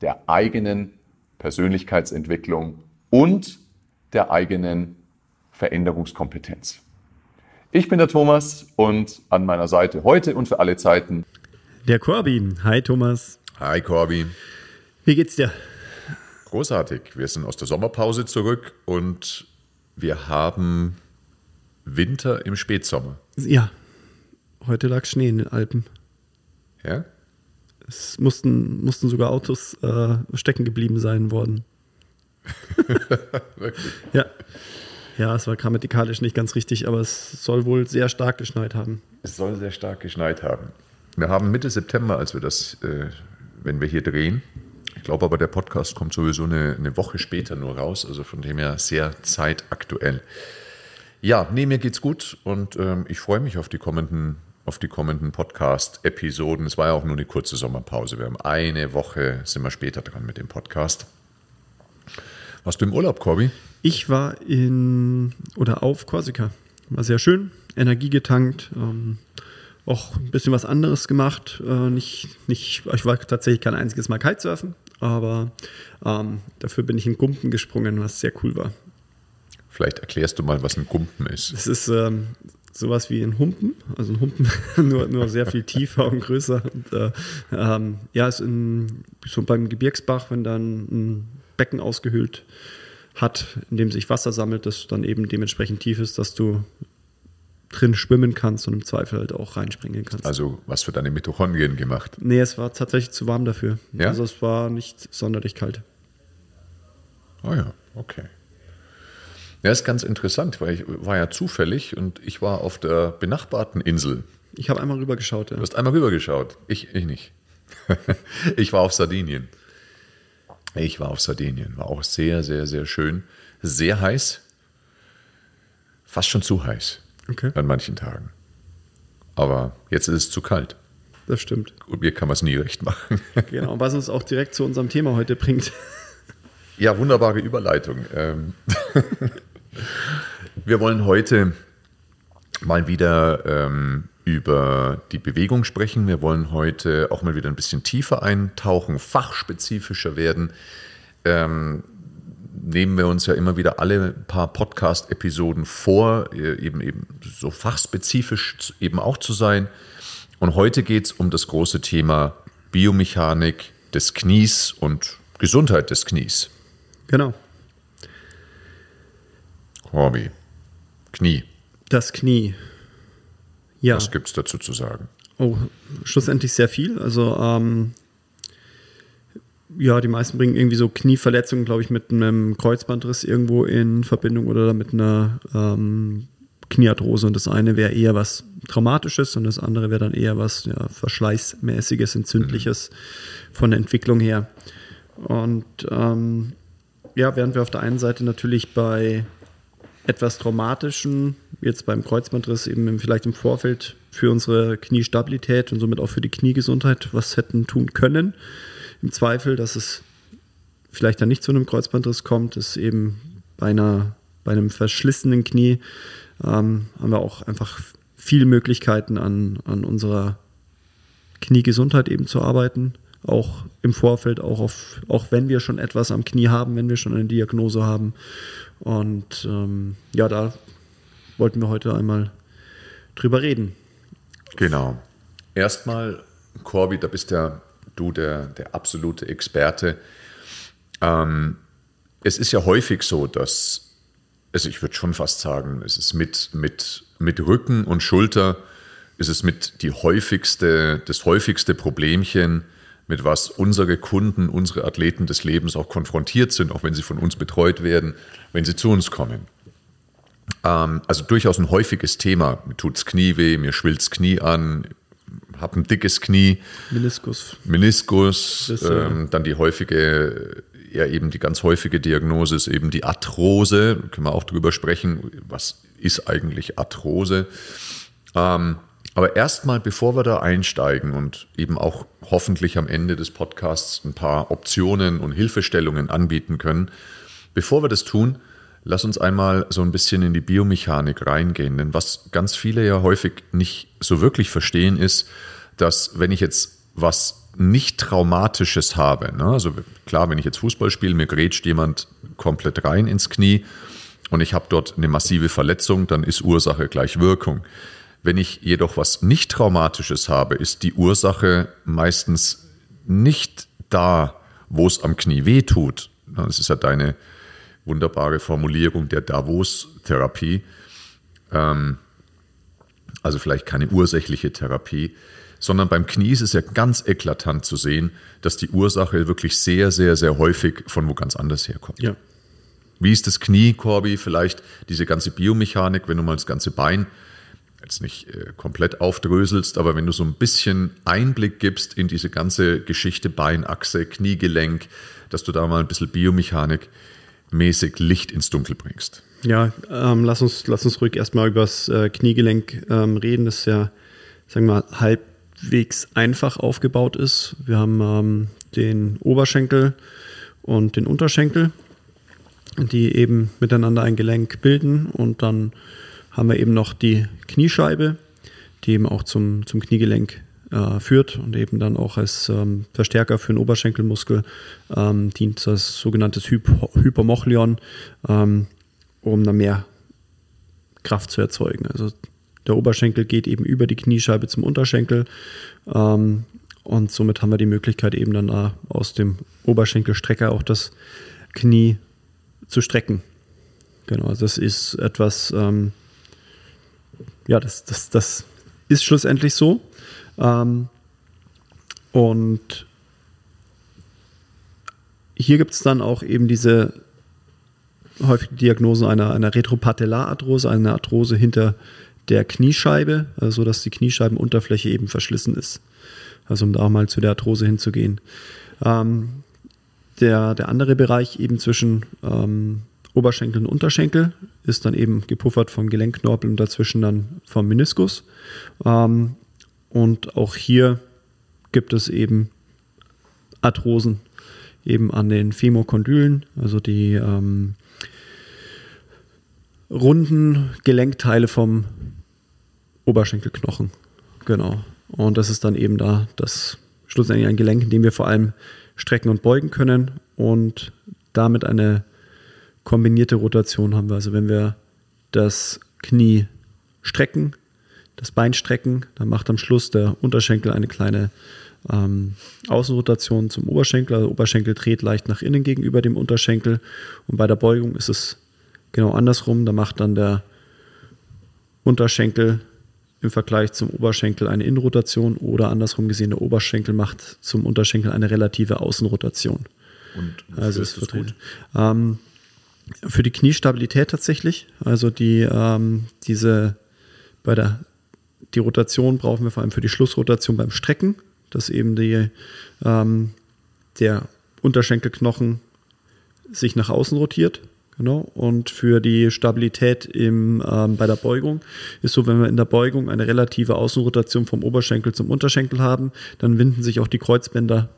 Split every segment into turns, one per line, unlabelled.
der eigenen Persönlichkeitsentwicklung und der eigenen Veränderungskompetenz. Ich bin der Thomas und an meiner Seite heute und für alle Zeiten
der Corby. Hi Thomas.
Hi Corby.
Wie geht's dir?
Großartig. Wir sind aus der Sommerpause zurück und wir haben Winter im Spätsommer.
Ja. Heute lag Schnee in den Alpen.
Ja?
Es mussten, mussten sogar Autos äh, stecken geblieben sein worden.
Wirklich?
Ja. Ja, es war grammatikalisch nicht ganz richtig, aber es soll wohl sehr stark geschneit haben.
Es soll sehr stark geschneit haben. Wir haben Mitte September, als wir das, äh, wenn wir hier drehen. Ich glaube aber, der Podcast kommt sowieso eine, eine Woche später nur raus, also von dem her sehr zeitaktuell. Ja, nee, mir geht's gut und ähm, ich freue mich auf die kommenden, auf die kommenden Podcast-Episoden. Es war ja auch nur eine kurze Sommerpause. Wir haben eine Woche, sind wir später dran mit dem Podcast. Warst du im Urlaub, Corby?
Ich war in oder auf Korsika. War sehr schön, Energie getankt. Ähm, auch ein bisschen was anderes gemacht. Äh, nicht, nicht, ich war tatsächlich kein einziges Mal Kitesurfen, aber ähm, dafür bin ich in Gumpen gesprungen, was sehr cool war.
Vielleicht erklärst du mal, was ein Gumpen ist.
Es ist ähm, sowas wie ein Humpen, also ein Humpen, nur, nur sehr viel tiefer und größer. Und, äh, ähm, ja, ist in, so beim Gebirgsbach, wenn dann ein Becken ausgehöhlt hat, in dem sich Wasser sammelt, das dann eben dementsprechend tief ist, dass du drin schwimmen kannst und im Zweifel halt auch reinspringen kannst.
Also was für deine Mitochondrien gemacht?
Nee, es war tatsächlich zu warm dafür.
Ja?
Also es war nicht sonderlich kalt.
Oh ja, okay. Ja, ist ganz interessant, weil ich war ja zufällig und ich war auf der benachbarten Insel.
Ich habe einmal rübergeschaut. Ja.
Du hast einmal rübergeschaut. Ich, ich nicht. ich war auf Sardinien. Ich war auf Sardinien. War auch sehr, sehr, sehr schön. Sehr heiß. Fast schon zu heiß.
Okay.
An manchen Tagen. Aber jetzt ist es zu kalt.
Das stimmt.
Und mir kann man es nie recht machen.
Genau, was uns auch direkt zu unserem Thema heute bringt.
Ja, wunderbare Überleitung. Ähm, Wir wollen heute mal wieder ähm, über die Bewegung sprechen. Wir wollen heute auch mal wieder ein bisschen tiefer eintauchen, fachspezifischer werden. Ähm, nehmen wir uns ja immer wieder alle paar Podcast-Episoden vor, äh, eben, eben so fachspezifisch eben auch zu sein. Und heute geht es um das große Thema Biomechanik des Knies und Gesundheit des Knies.
Genau.
Hobby. Knie.
Das Knie. Ja.
Was gibt es dazu zu sagen?
Oh, schlussendlich sehr viel. Also, ähm, ja, die meisten bringen irgendwie so Knieverletzungen, glaube ich, mit einem Kreuzbandriss irgendwo in Verbindung oder mit einer ähm, Kniearthrose. Und das eine wäre eher was Traumatisches und das andere wäre dann eher was ja, Verschleißmäßiges, Entzündliches von der Entwicklung her. Und ähm, ja, während wir auf der einen Seite natürlich bei etwas traumatischen, jetzt beim Kreuzbandriss eben vielleicht im Vorfeld für unsere Kniestabilität und somit auch für die Kniegesundheit was hätten tun können. Im Zweifel, dass es vielleicht dann nicht zu einem Kreuzbandriss kommt, ist eben bei, einer, bei einem verschlissenen Knie ähm, haben wir auch einfach viele Möglichkeiten an, an unserer Kniegesundheit eben zu arbeiten. Auch im Vorfeld, auch, auf, auch wenn wir schon etwas am Knie haben, wenn wir schon eine Diagnose haben. Und ähm, ja, da wollten wir heute einmal drüber reden.
Genau. Erstmal, Corby, da bist ja du der, der absolute Experte. Ähm, es ist ja häufig so, dass, also ich würde schon fast sagen, es ist mit, mit, mit Rücken und Schulter, ist es mit die häufigste, das häufigste Problemchen, mit was unsere Kunden, unsere Athleten des Lebens auch konfrontiert sind, auch wenn sie von uns betreut werden, wenn sie zu uns kommen. Ähm, also durchaus ein häufiges Thema. Mir tut's Knie weh, mir schwillt's Knie an, habe ein dickes Knie.
Meniskus.
Meniskus, ähm, dann die häufige ja eben die ganz häufige Diagnose ist eben die Arthrose. Da können wir auch drüber sprechen, was ist eigentlich Arthrose? Ähm, aber erstmal, bevor wir da einsteigen und eben auch hoffentlich am Ende des Podcasts ein paar Optionen und Hilfestellungen anbieten können, bevor wir das tun, lass uns einmal so ein bisschen in die Biomechanik reingehen. Denn was ganz viele ja häufig nicht so wirklich verstehen, ist, dass wenn ich jetzt was nicht Traumatisches habe, ne? also klar, wenn ich jetzt Fußball spiele, mir grätscht jemand komplett rein ins Knie und ich habe dort eine massive Verletzung, dann ist Ursache gleich Wirkung. Wenn ich jedoch was nicht Traumatisches habe, ist die Ursache meistens nicht da, wo es am Knie weh tut. Das ist ja deine wunderbare Formulierung der Davos-Therapie. Ähm, also vielleicht keine ursächliche Therapie, sondern beim Knie ist es ja ganz eklatant zu sehen, dass die Ursache wirklich sehr, sehr, sehr häufig von wo ganz anders herkommt.
Ja.
Wie ist das Knie, Corby? Vielleicht diese ganze Biomechanik, wenn du mal das ganze Bein jetzt nicht äh, komplett aufdröselst, aber wenn du so ein bisschen Einblick gibst in diese ganze Geschichte Beinachse, Kniegelenk, dass du da mal ein bisschen Biomechanik mäßig Licht ins Dunkel bringst.
Ja, ähm, lass, uns, lass uns ruhig erstmal über das äh, Kniegelenk ähm, reden, das ja, sagen wir mal, halbwegs einfach aufgebaut ist. Wir haben ähm, den Oberschenkel und den Unterschenkel, die eben miteinander ein Gelenk bilden und dann haben wir eben noch die Kniescheibe, die eben auch zum, zum Kniegelenk äh, führt und eben dann auch als ähm, Verstärker für den Oberschenkelmuskel ähm, dient als sogenanntes Hyp Hypermochlion, ähm, um dann mehr Kraft zu erzeugen. Also der Oberschenkel geht eben über die Kniescheibe zum Unterschenkel ähm, und somit haben wir die Möglichkeit eben dann äh, aus dem Oberschenkelstrecker auch das Knie zu strecken. Genau, also das ist etwas, ähm, ja, das, das, das ist schlussendlich so. Ähm, und hier gibt es dann auch eben diese häufige Diagnose einer, einer Retropatellararthrose, einer Arthrose hinter der Kniescheibe, also dass die Kniescheibenunterfläche eben verschlissen ist. Also um da auch mal zu der Arthrose hinzugehen. Ähm, der, der andere Bereich eben zwischen ähm, Oberschenkel und Unterschenkel ist dann eben gepuffert vom Gelenkknorpel und dazwischen dann vom Meniskus. Ähm, und auch hier gibt es eben Arthrosen eben an den Femokondylen, also die ähm, runden Gelenkteile vom Oberschenkelknochen. Genau. Und das ist dann eben da das schlussendlich ein Gelenk, in dem wir vor allem strecken und beugen können und damit eine kombinierte Rotation haben wir. Also wenn wir das Knie strecken, das Bein strecken, dann macht am Schluss der Unterschenkel eine kleine ähm, Außenrotation zum Oberschenkel. Also der Oberschenkel dreht leicht nach innen gegenüber dem Unterschenkel und bei der Beugung ist es genau andersrum. Da macht dann der Unterschenkel im Vergleich zum Oberschenkel eine Innenrotation oder andersrum gesehen, der Oberschenkel macht zum Unterschenkel eine relative Außenrotation.
Und
also ist das gut. Ähm, für die Kniestabilität tatsächlich. Also die, ähm, diese, bei der, die Rotation brauchen wir vor allem für die Schlussrotation beim Strecken, dass eben die, ähm, der Unterschenkelknochen sich nach außen rotiert. Genau. Und für die Stabilität im, ähm, bei der Beugung ist so, wenn wir in der Beugung eine relative Außenrotation vom Oberschenkel zum Unterschenkel haben, dann winden sich auch die Kreuzbänder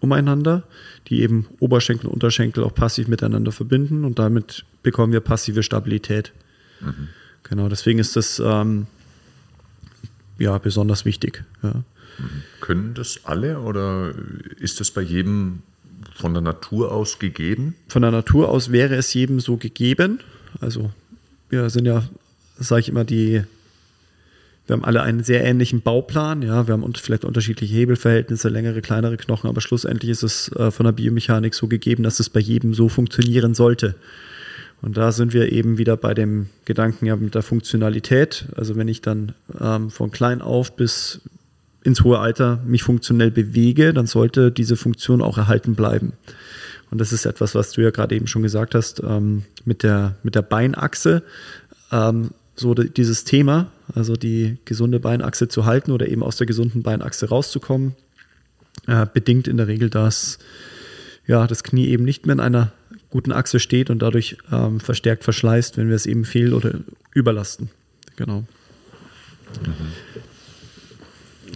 umeinander, die eben Oberschenkel und Unterschenkel auch passiv miteinander verbinden und damit bekommen wir passive Stabilität. Mhm. Genau, deswegen ist das ähm, ja besonders wichtig. Ja.
Mhm. Können das alle oder ist das bei jedem von der Natur aus gegeben?
Von der Natur aus wäre es jedem so gegeben. Also wir sind ja, sage ich immer, die wir haben alle einen sehr ähnlichen Bauplan. Ja, wir haben vielleicht unterschiedliche Hebelverhältnisse, längere, kleinere Knochen, aber schlussendlich ist es äh, von der Biomechanik so gegeben, dass es bei jedem so funktionieren sollte. Und da sind wir eben wieder bei dem Gedanken ja mit der Funktionalität. Also wenn ich dann ähm, von klein auf bis ins hohe Alter mich funktionell bewege, dann sollte diese Funktion auch erhalten bleiben. Und das ist etwas, was du ja gerade eben schon gesagt hast, ähm, mit, der, mit der Beinachse. Ähm, so dieses Thema, also die gesunde Beinachse zu halten oder eben aus der gesunden Beinachse rauszukommen, äh, bedingt in der Regel, dass ja, das Knie eben nicht mehr in einer guten Achse steht und dadurch ähm, verstärkt verschleißt, wenn wir es eben fehl- oder überlasten. Genau.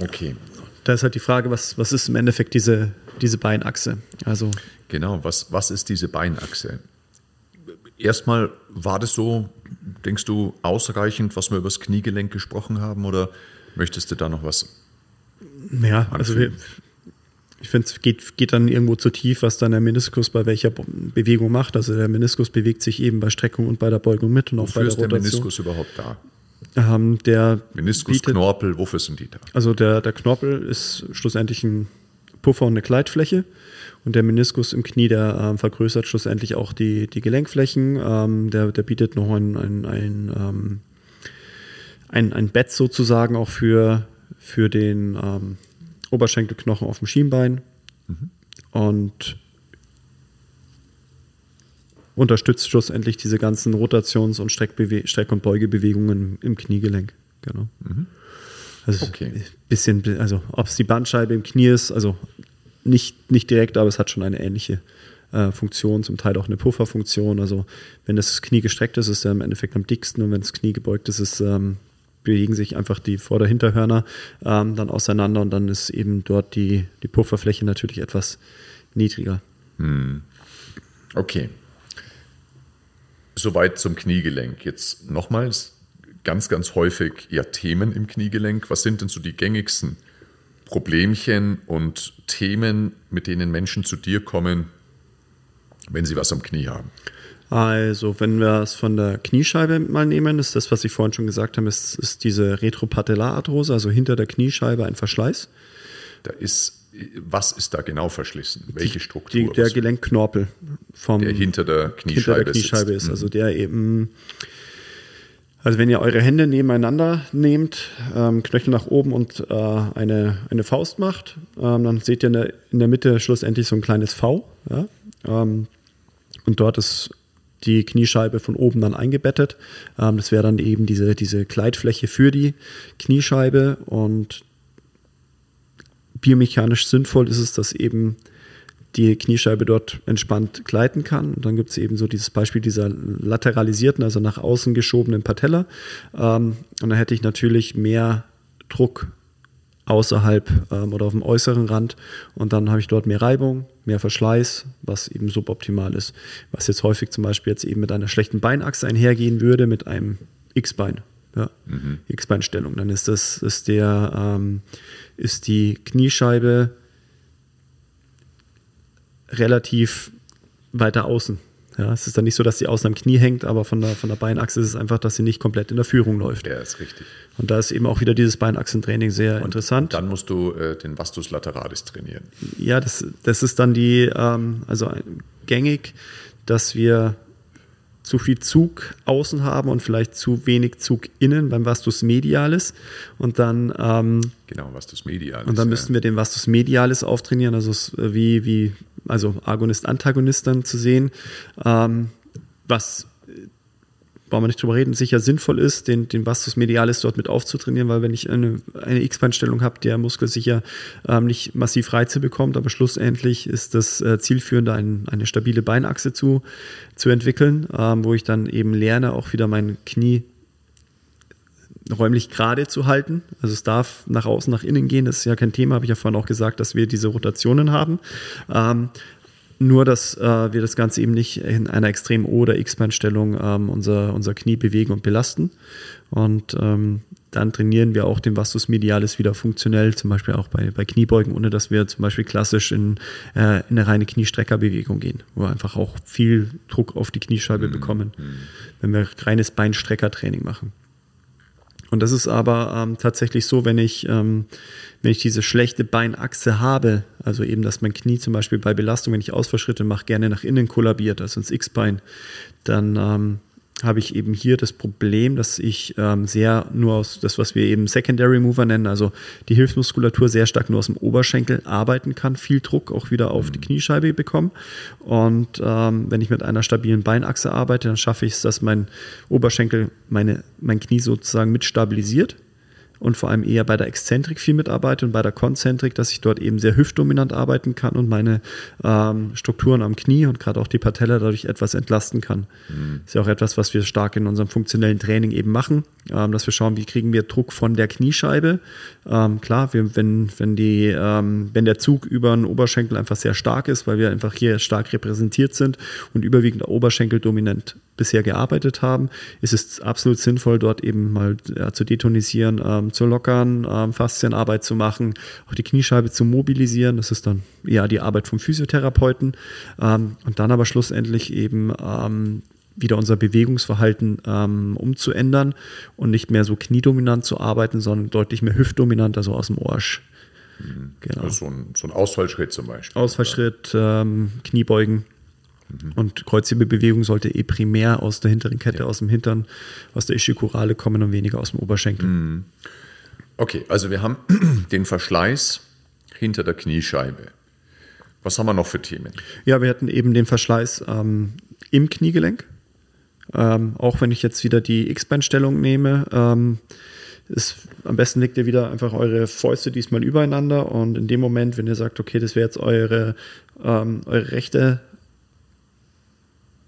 Okay.
Da ist halt die Frage, was, was ist im Endeffekt diese, diese Beinachse? Also
Genau, was, was ist diese Beinachse? Erstmal war das so, denkst du, ausreichend, was wir über das Kniegelenk gesprochen haben, oder möchtest du da noch was?
Ja, also wir, ich finde, es geht, geht dann irgendwo zu tief, was dann der Meniskus bei welcher Be- Bewegung macht. Also der Meniskus bewegt sich eben bei Streckung und bei der Beugung mit und auch
Wofür
bei
ist
der
der
Rotation.
Meniskus überhaupt da?
Ähm, der
Meniskus,
bietet-
Knorpel, wofür sind die da?
Also der, der Knorpel ist schlussendlich ein Puffer und eine Gleitfläche. Und der Meniskus im Knie, der ähm, vergrößert schlussendlich auch die, die Gelenkflächen. Ähm, der, der bietet noch ein, ein, ein, ähm, ein, ein Bett sozusagen auch für, für den ähm, Oberschenkelknochen auf dem Schienbein. Und unterstützt schlussendlich diese ganzen Rotations- und Streckbewe Streck- und Beugebewegungen im Kniegelenk. Genau. Also
Okay.
bisschen, also ob es die Bandscheibe im Knie ist, also nicht, nicht direkt, aber es hat schon eine ähnliche äh, Funktion, zum Teil auch eine Pufferfunktion. Also wenn das Knie gestreckt ist, ist er im Endeffekt am dicksten und wenn das Knie gebeugt ist, ist ähm, bewegen sich einfach die Vorder-Hinterhörner ähm, dann auseinander und dann ist eben dort die, die Pufferfläche natürlich etwas niedriger.
Okay. Soweit zum Kniegelenk. Jetzt nochmals ganz, ganz häufig ja Themen im Kniegelenk. Was sind denn so die gängigsten Problemchen und Themen, mit denen Menschen zu dir kommen, wenn sie was am Knie haben?
Also, wenn wir es von der Kniescheibe mal nehmen, ist das, was ich vorhin schon gesagt habe, ist, ist diese Retropatellararthrose, also hinter der Kniescheibe ein Verschleiß.
Da ist, was ist da genau verschlissen? Welche Struktur?
Die, der Gelenkknorpel vom
der hinter der
hinter
Kniescheibe,
der Kniescheibe ist. Also der eben, also wenn ihr eure Hände nebeneinander nehmt, ähm, Knöchel nach oben und äh, eine, eine Faust macht, ähm, dann seht ihr in der, in der Mitte schlussendlich so ein kleines V. Ja? Ähm, und dort ist die Kniescheibe von oben dann eingebettet. Ähm, das wäre dann eben diese, diese Gleitfläche für die Kniescheibe und biomechanisch sinnvoll ist es, dass eben die Kniescheibe dort entspannt gleiten kann. Und dann gibt es eben so dieses Beispiel dieser lateralisierten, also nach außen geschobenen Patella. Ähm, und dann hätte ich natürlich mehr Druck außerhalb ähm, oder auf dem äußeren Rand und dann habe ich dort mehr Reibung, mehr Verschleiß, was eben suboptimal ist. Was jetzt häufig zum Beispiel jetzt eben mit einer schlechten Beinachse einhergehen würde, mit einem X-Bein. Ja, X-Beinstellung. Dann ist das, ist der, ähm, ist die Kniescheibe relativ weiter außen. Ja, es ist dann nicht so, dass sie außen am Knie hängt, aber von der, von der Beinachse ist es einfach, dass sie nicht komplett in der Führung läuft.
Der ist richtig.
Und da ist eben auch wieder dieses Beinachsentraining sehr interessant.
Dann musst du äh, den Vastus lateralis trainieren.
Ja, das, das ist dann die, ähm, also gängig, dass wir zu viel Zug außen haben und vielleicht zu wenig Zug innen beim Vastus medialis. Und dann, ähm,
Genau, Vastus medialis.
und dann
ja.
müssten wir den Vastus medialis auftrainieren, also äh, wie, wie, also Agonist, Antagonist dann zu sehen, ähm, was brauchen wir nicht drüber reden, sicher sinnvoll ist, den, den Vastus medialis dort mit aufzutrainieren, weil wenn ich eine, eine X-Beinstellung habe, der Muskel sicher ähm, nicht massiv Reize bekommt, aber schlussendlich ist das äh, zielführende, ein, eine stabile Beinachse zu, zu entwickeln, ähm, wo ich dann eben lerne, auch wieder mein Knie räumlich gerade zu halten. Also es darf nach außen, nach innen gehen, das ist ja kein Thema, habe ich ja vorhin auch gesagt, dass wir diese Rotationen haben. Ähm, nur, dass äh, wir das Ganze eben nicht in einer extremen O- oder X-Beinstellung ähm, unser, unser Knie bewegen und belasten. Und ähm, dann trainieren wir auch den Vastus medialis wieder funktionell, zum Beispiel auch bei, bei Kniebeugen, ohne dass wir zum Beispiel klassisch in, äh, in eine reine Kniestreckerbewegung gehen, wo wir einfach auch viel Druck auf die Kniescheibe bekommen, wenn wir reines Beinstreckertraining machen. Und das ist aber ähm, tatsächlich so, wenn ich, ähm, wenn ich diese schlechte Beinachse habe, also eben, dass mein Knie zum Beispiel bei Belastung, wenn ich Ausfallschritte mache, gerne nach innen kollabiert, also ins X-Bein, dann ähm, habe ich eben hier das Problem, dass ich ähm, sehr nur aus das, was wir eben Secondary Mover nennen, also die Hilfsmuskulatur sehr stark nur aus dem Oberschenkel arbeiten kann, viel Druck auch wieder auf die Kniescheibe bekomme. Und ähm, wenn ich mit einer stabilen Beinachse arbeite, dann schaffe ich es, dass mein Oberschenkel meine, mein Knie sozusagen mit stabilisiert und vor allem eher bei der Exzentrik viel mitarbeite und bei der Konzentrik, dass ich dort eben sehr hüftdominant arbeiten kann und meine ähm, Strukturen am Knie und gerade auch die Patella dadurch etwas entlasten kann. Mhm. Ist ja auch etwas, was wir stark in unserem funktionellen Training eben machen, ähm, dass wir schauen, wie kriegen wir Druck von der Kniescheibe. Ähm, klar, wir, wenn, wenn, die, ähm, wenn der Zug über den Oberschenkel einfach sehr stark ist, weil wir einfach hier stark repräsentiert sind und überwiegend Oberschenkel dominant bisher gearbeitet haben, ist es absolut sinnvoll, dort eben mal ja, zu detonisieren, ähm, zu lockern, ähm, Faszienarbeit zu machen, auch die Kniescheibe zu mobilisieren. Das ist dann eher die Arbeit vom Physiotherapeuten. Ähm, und dann aber schlussendlich eben ähm, wieder unser Bewegungsverhalten ähm, umzuändern und nicht mehr so kniedominant zu arbeiten, sondern deutlich mehr hüftdominant, also aus dem Orsch.
Mhm. Genau. Also so ein, so ein Ausfallschritt zum Beispiel.
Ausfallschritt, ähm, Kniebeugen. Mhm. Und Kreuzhebebewegung sollte eh primär aus der hinteren Kette, ja. aus dem Hintern, aus der Ischikurale kommen und weniger aus dem Oberschenkel. Mhm.
Okay, also wir haben den Verschleiß hinter der Kniescheibe. Was haben wir noch für Themen?
Ja, wir hatten eben den Verschleiß ähm, im Kniegelenk. Ähm, auch wenn ich jetzt wieder die X-Beinstellung nehme, ähm, ist, am besten legt ihr wieder einfach eure Fäuste diesmal übereinander und in dem Moment, wenn ihr sagt, okay, das wäre jetzt eure, ähm, eure rechte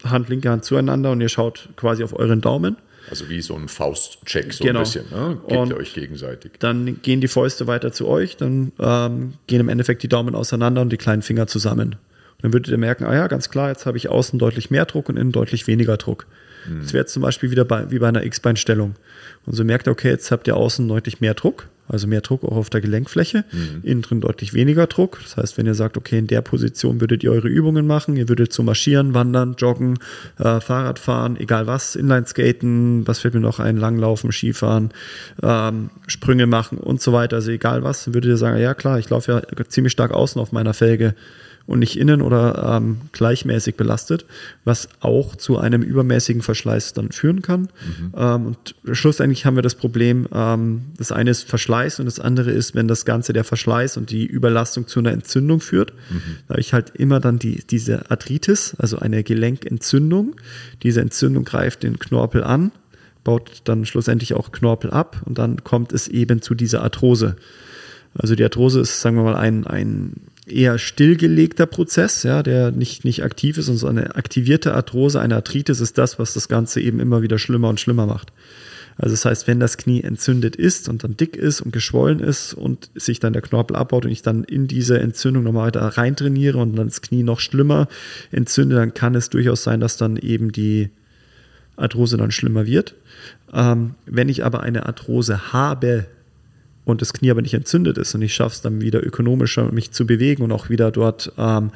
Hand, linke Hand zueinander und ihr schaut quasi auf euren Daumen.
Also wie so ein Faustcheck, so
genau.
ein bisschen. Ne? Gebt und ihr euch gegenseitig.
Dann gehen die Fäuste weiter zu euch, dann ähm, gehen im Endeffekt die Daumen auseinander und die kleinen Finger zusammen. Und dann würdet ihr merken, ah ja, ganz klar, jetzt habe ich außen deutlich mehr Druck und innen deutlich weniger Druck. Mhm. Das wäre jetzt zum Beispiel wieder bei, wie bei einer X-Beinstellung. Und so merkt ihr, okay, jetzt habt ihr außen deutlich mehr Druck also mehr Druck auch auf der Gelenkfläche, mhm. innen drin deutlich weniger Druck. Das heißt, wenn ihr sagt, okay, in der Position würdet ihr eure Übungen machen, ihr würdet so marschieren, wandern, joggen, äh, Fahrrad fahren, egal was, Inlineskaten, was fällt mir noch ein, Langlaufen, Skifahren, ähm, Sprünge machen und so weiter, also egal was, würdet ihr sagen, ja klar, ich laufe ja ziemlich stark außen auf meiner Felge und nicht innen oder ähm, gleichmäßig belastet, was auch zu einem übermäßigen Verschleiß dann führen kann. Mhm. Ähm, und schlussendlich haben wir das Problem, ähm, das eine ist Verschleiß und das andere ist, wenn das Ganze der Verschleiß und die Überlastung zu einer Entzündung führt. Mhm. Da habe ich halt immer dann die, diese Arthritis, also eine Gelenkentzündung. Diese Entzündung greift den Knorpel an, baut dann schlussendlich auch Knorpel ab und dann kommt es eben zu dieser Arthrose. Also die Arthrose ist, sagen wir mal, ein, ein eher stillgelegter Prozess, ja, der nicht, nicht aktiv ist und so eine aktivierte Arthrose, eine Arthritis ist das, was das Ganze eben immer wieder schlimmer und schlimmer macht. Also das heißt, wenn das Knie entzündet ist und dann dick ist und geschwollen ist und sich dann der Knorpel abbaut und ich dann in diese Entzündung nochmal weiter reintrainiere und dann das Knie noch schlimmer entzünde, dann kann es durchaus sein, dass dann eben die Arthrose dann schlimmer wird. Ähm, wenn ich aber eine Arthrose habe, und das Knie aber nicht entzündet ist und ich schaffe es dann wieder ökonomischer, mich zu bewegen und auch wieder dort ähm,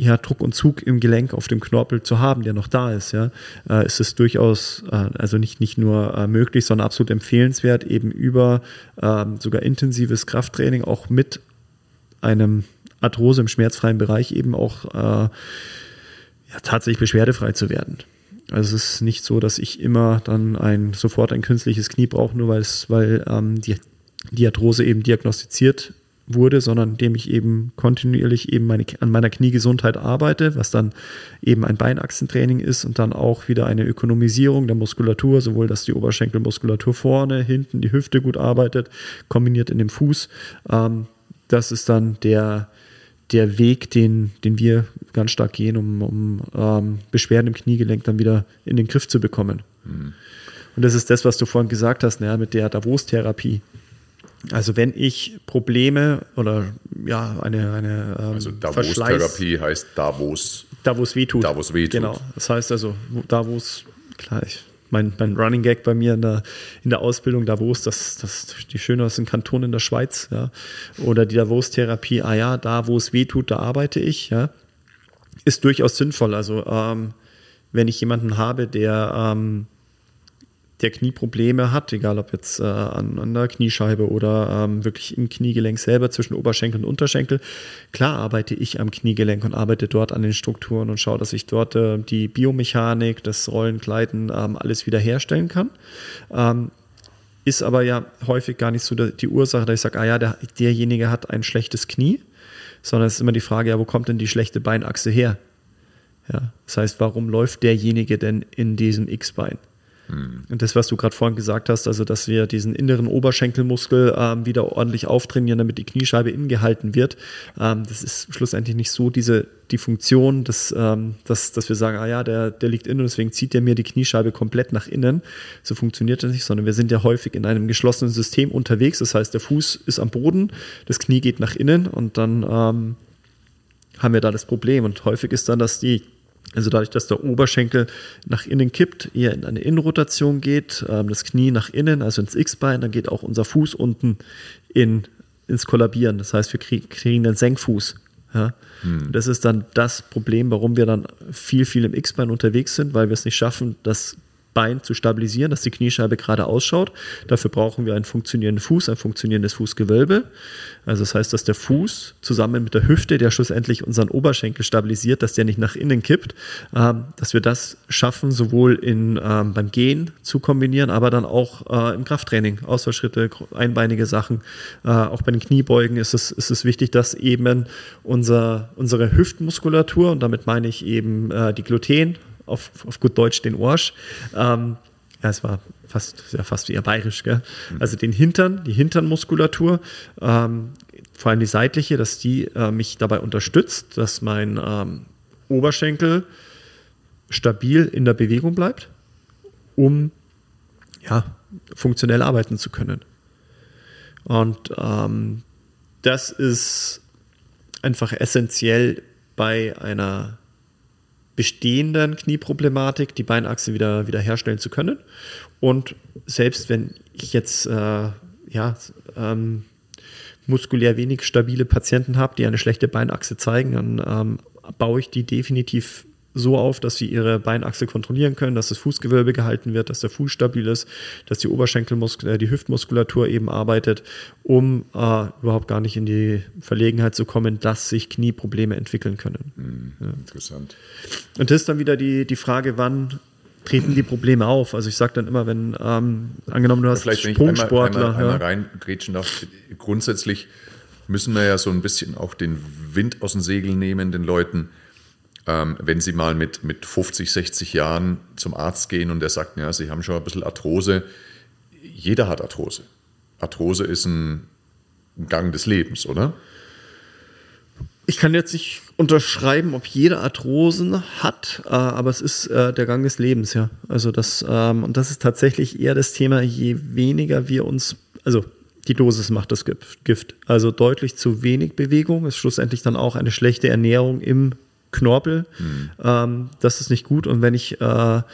ja, Druck und Zug im Gelenk auf dem Knorpel zu haben, der noch da ist, ja, äh, ist es durchaus, äh, also nicht, nicht nur äh, möglich, sondern absolut empfehlenswert, eben über ähm, sogar intensives Krafttraining auch mit einem Arthrose im schmerzfreien Bereich eben auch äh, ja, tatsächlich beschwerdefrei zu werden. Also es ist nicht so, dass ich immer dann ein sofort ein künstliches Knie brauche, nur weil es, weil ähm, die die Arthrose eben diagnostiziert wurde, sondern indem ich eben kontinuierlich eben meine, an meiner Kniegesundheit arbeite, was dann eben ein Beinachsentraining ist und dann auch wieder eine Ökonomisierung der Muskulatur, sowohl dass die Oberschenkelmuskulatur vorne, hinten, die Hüfte gut arbeitet, kombiniert in dem Fuß. Ähm, das ist dann der, der Weg, den, den wir ganz stark gehen, um, um ähm, Beschwerden im Kniegelenk dann wieder in den Griff zu bekommen. Mhm. Und das ist das, was du vorhin gesagt hast, ja, mit der Davos-Therapie. Also wenn ich Probleme oder ja eine eine
ähm, also Davos-Therapie heißt da wo es
da wo es wehtut.
Da wo es wehtut.
Genau. Das heißt also da wo es klar ich, mein, mein Running Gag bei mir in der, in der Ausbildung Davos, das, das die schönsten Kanton in der Schweiz, ja. Oder die Davos-Therapie, ah ja, da wo es weh tut, da arbeite ich, ja. Ist durchaus sinnvoll. Also ähm, wenn ich jemanden habe, der ähm, der Knieprobleme hat, egal ob jetzt äh, an, an, der Kniescheibe oder ähm, wirklich im Kniegelenk selber zwischen Oberschenkel und Unterschenkel. Klar arbeite ich am Kniegelenk und arbeite dort an den Strukturen und schaue, dass ich dort äh, die Biomechanik, das Rollen, Gleiten, ähm, alles wiederherstellen kann. Ähm, ist aber ja häufig gar nicht so die Ursache, dass ich sage, ah ja, der, derjenige hat ein schlechtes Knie, sondern es ist immer die Frage, ja, wo kommt denn die schlechte Beinachse her? Ja, das heißt, warum läuft derjenige denn in diesem X-Bein? Mhm. Und das, was du gerade vorhin gesagt hast, also dass wir diesen inneren Oberschenkelmuskel ähm, wieder ordentlich auftrainieren, damit die Kniescheibe innen gehalten wird, ähm, das ist schlussendlich nicht so diese die Funktion, dass, ähm, dass, dass wir sagen, ah ja, der, der liegt innen, deswegen zieht der mir die Kniescheibe komplett nach innen. So funktioniert das nicht, sondern wir sind ja häufig in einem geschlossenen System unterwegs. Das heißt, der Fuß ist am Boden, das Knie geht nach innen und dann ähm, haben wir da das Problem. Und häufig ist dann, dass die also dadurch, dass der Oberschenkel nach innen kippt, eher in eine Innenrotation geht, ähm, das Knie nach innen, also ins X-Bein, dann geht auch unser Fuß unten in, ins Kollabieren. Das heißt, wir kriegen einen Senkfuß. Ja? Hm. Das ist dann das Problem, warum wir dann viel, viel im X-Bein unterwegs sind, weil wir es nicht schaffen, das Bein zu stabilisieren, dass die Kniescheibe gerade ausschaut. Dafür brauchen wir einen funktionierenden Fuß, ein funktionierendes Fußgewölbe. Also das heißt, dass der Fuß zusammen mit der Hüfte, der schlussendlich unseren Oberschenkel stabilisiert, dass der nicht nach innen kippt, ähm, dass wir das schaffen, sowohl in, ähm, beim Gehen zu kombinieren, aber dann auch äh, im Krafttraining, Ausfallschritte, einbeinige Sachen. Äh, auch bei den Kniebeugen ist es, ist es wichtig, dass eben unser, unsere Hüftmuskulatur, und damit meine ich eben äh, die Gluten, auf, auf gut Deutsch den Orsch. Ähm, ja, es war fast, ja, fast wie eher bayerisch, gell? Also den Hintern, die Hinternmuskulatur, ähm, vor allem die seitliche, dass die äh, mich dabei unterstützt, dass mein ähm, Oberschenkel stabil in der Bewegung bleibt, um ja, funktionell arbeiten zu können. Und ähm, das ist einfach essentiell bei einer bestehenden Knieproblematik die Beinachse wieder, wieder herstellen zu können. Und selbst wenn ich jetzt äh, ja, ähm, muskulär wenig stabile Patienten habe, die eine schlechte Beinachse zeigen, dann ähm, baue ich die definitiv so auf, dass sie ihre Beinachse kontrollieren können, dass das Fußgewölbe gehalten wird, dass der Fuß stabil ist, dass die Oberschenkelmuskulatur, äh, die Hüftmuskulatur eben arbeitet, um äh, überhaupt gar nicht in die Verlegenheit zu kommen, dass sich Knieprobleme entwickeln können.
Mhm, ja. Interessant.
Und das ist dann wieder die, die Frage, wann treten die Probleme auf. Also ich sage dann immer, wenn ähm, angenommen du hast
Vielleicht, Sprungsportler. Einmal, einmal, einmal reingrätschen darf, grundsätzlich müssen wir ja so ein bisschen auch den Wind aus den Segeln nehmen, den Leuten ähm, wenn Sie mal mit, mit 50, 60 Jahren zum Arzt gehen und der sagt, ja, Sie haben schon ein bisschen Arthrose. Jeder hat Arthrose. Arthrose ist ein Gang des Lebens, oder?
Ich kann jetzt nicht unterschreiben, ob jeder Arthrosen hat, äh, aber es ist äh, der Gang des Lebens, ja. Also das, ähm, und das ist tatsächlich eher das Thema, je weniger wir uns, also die Dosis macht das Gift. Also deutlich zu wenig Bewegung ist schlussendlich dann auch eine schlechte Ernährung im Knorpel. Mhm. Ähm, das ist nicht gut. Und wenn ich, äh, da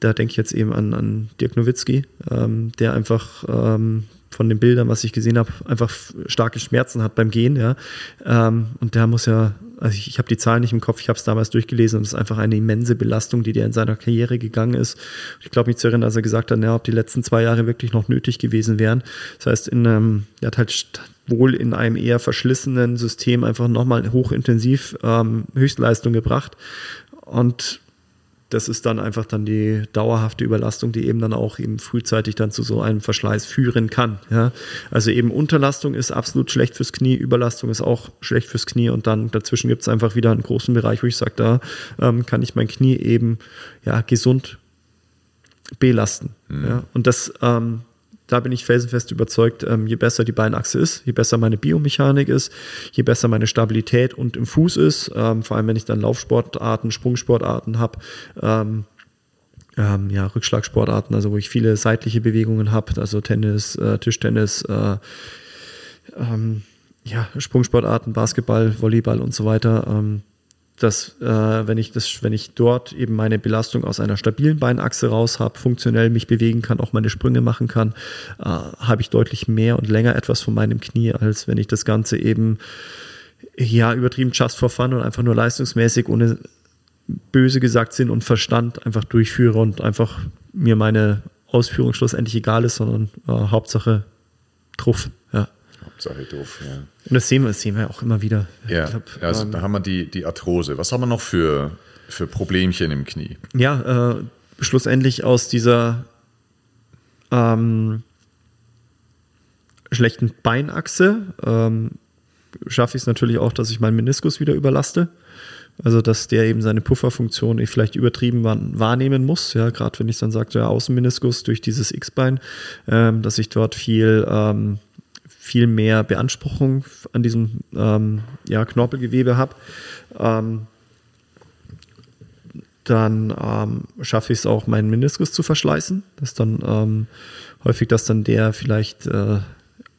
denke ich jetzt eben an, an Dirk Nowitzki, ähm, der einfach ähm, von den Bildern, was ich gesehen habe, einfach starke Schmerzen hat beim Gehen. Ja. Ähm, und der muss ja, also ich, ich habe die Zahlen nicht im Kopf, ich habe es damals durchgelesen und es ist einfach eine immense Belastung, die der in seiner Karriere gegangen ist. Ich glaube mich zu erinnern, dass er gesagt hat, ja, ob die letzten zwei Jahre wirklich noch nötig gewesen wären. Das heißt, in, ähm, er hat halt wohl in einem eher verschlissenen System einfach nochmal hochintensiv ähm, Höchstleistung gebracht. Und das ist dann einfach dann die dauerhafte Überlastung, die eben dann auch eben frühzeitig dann zu so einem Verschleiß führen kann. Ja? Also eben Unterlastung ist absolut schlecht fürs Knie, Überlastung ist auch schlecht fürs Knie und dann dazwischen gibt es einfach wieder einen großen Bereich, wo ich sage, da ähm, kann ich mein Knie eben ja, gesund belasten. Mhm. Ja? Und das ähm, da bin ich felsenfest überzeugt, ähm, je besser die Beinachse ist, je besser meine Biomechanik ist, je besser meine Stabilität und im Fuß ist, ähm, vor allem wenn ich dann Laufsportarten, Sprungsportarten habe, ähm, ähm, ja, Rückschlagsportarten, also wo ich viele seitliche Bewegungen habe, also Tennis, äh, Tischtennis, äh, ähm, ja, Sprungsportarten, Basketball, Volleyball und so weiter. Ähm, dass äh, wenn ich das, wenn ich dort eben meine Belastung aus einer stabilen Beinachse raus habe, funktionell mich bewegen kann, auch meine Sprünge machen kann, äh, habe ich deutlich mehr und länger etwas von meinem Knie, als wenn ich das Ganze eben ja übertrieben just for fun und einfach nur leistungsmäßig ohne böse gesagt Sinn und Verstand einfach durchführe und einfach mir meine Ausführung schlussendlich egal ist, sondern äh, Hauptsache Truff. Ja.
Hauptsache doof, ja.
Und das sehen wir, das sehen wir auch immer wieder.
Ja, glaub, also ähm, da haben wir die, die Arthrose. Was haben wir noch für, für Problemchen im Knie?
Ja, äh, schlussendlich aus dieser ähm, schlechten Beinachse ähm, schaffe ich es natürlich auch, dass ich meinen Meniskus wieder überlaste. Also, dass der eben seine Pufferfunktion vielleicht übertrieben wahrnehmen muss. Ja, gerade wenn ich dann sage, der Außenmeniskus durch dieses X-Bein, ähm, dass ich dort viel, ähm, viel mehr Beanspruchung an diesem ähm, ja, Knorpelgewebe habe. Ähm, dann ähm, schaffe ich es auch, meinen Meniskus zu verschleißen. Das ist dann ähm, häufig, dass dann der vielleicht äh,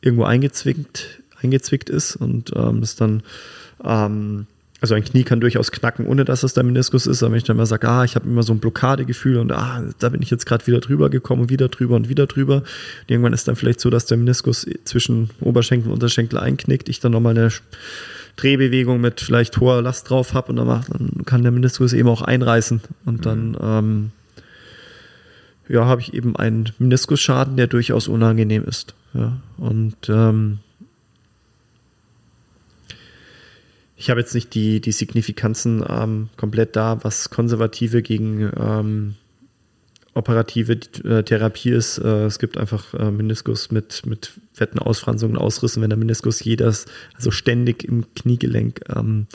irgendwo eingezwickt, eingezwickt ist und ähm, ist dann ähm, also ein Knie kann durchaus knacken, ohne dass es der Meniskus ist. Aber wenn ich dann immer sage, ah, ich habe immer so ein Blockadegefühl und ah, da bin ich jetzt gerade wieder drüber gekommen und wieder drüber und wieder drüber. Und irgendwann ist dann vielleicht so, dass der Meniskus zwischen Oberschenkel und Unterschenkel einknickt, ich dann nochmal eine Drehbewegung mit vielleicht hoher Last drauf habe und dann, macht, dann kann der Meniskus eben auch einreißen. Und dann ähm, ja, habe ich eben einen Meniskusschaden, der durchaus unangenehm ist. Ja. Und ähm, ich habe jetzt nicht die, die Signifikanzen ähm, komplett da, was konservative gegen ähm, operative äh, Therapie ist. Äh, es gibt einfach äh, Meniskus mit, mit fetten Ausfranzungen, Ausrissen, wenn der Meniskus jedes, also ständig im Kniegelenk ähm,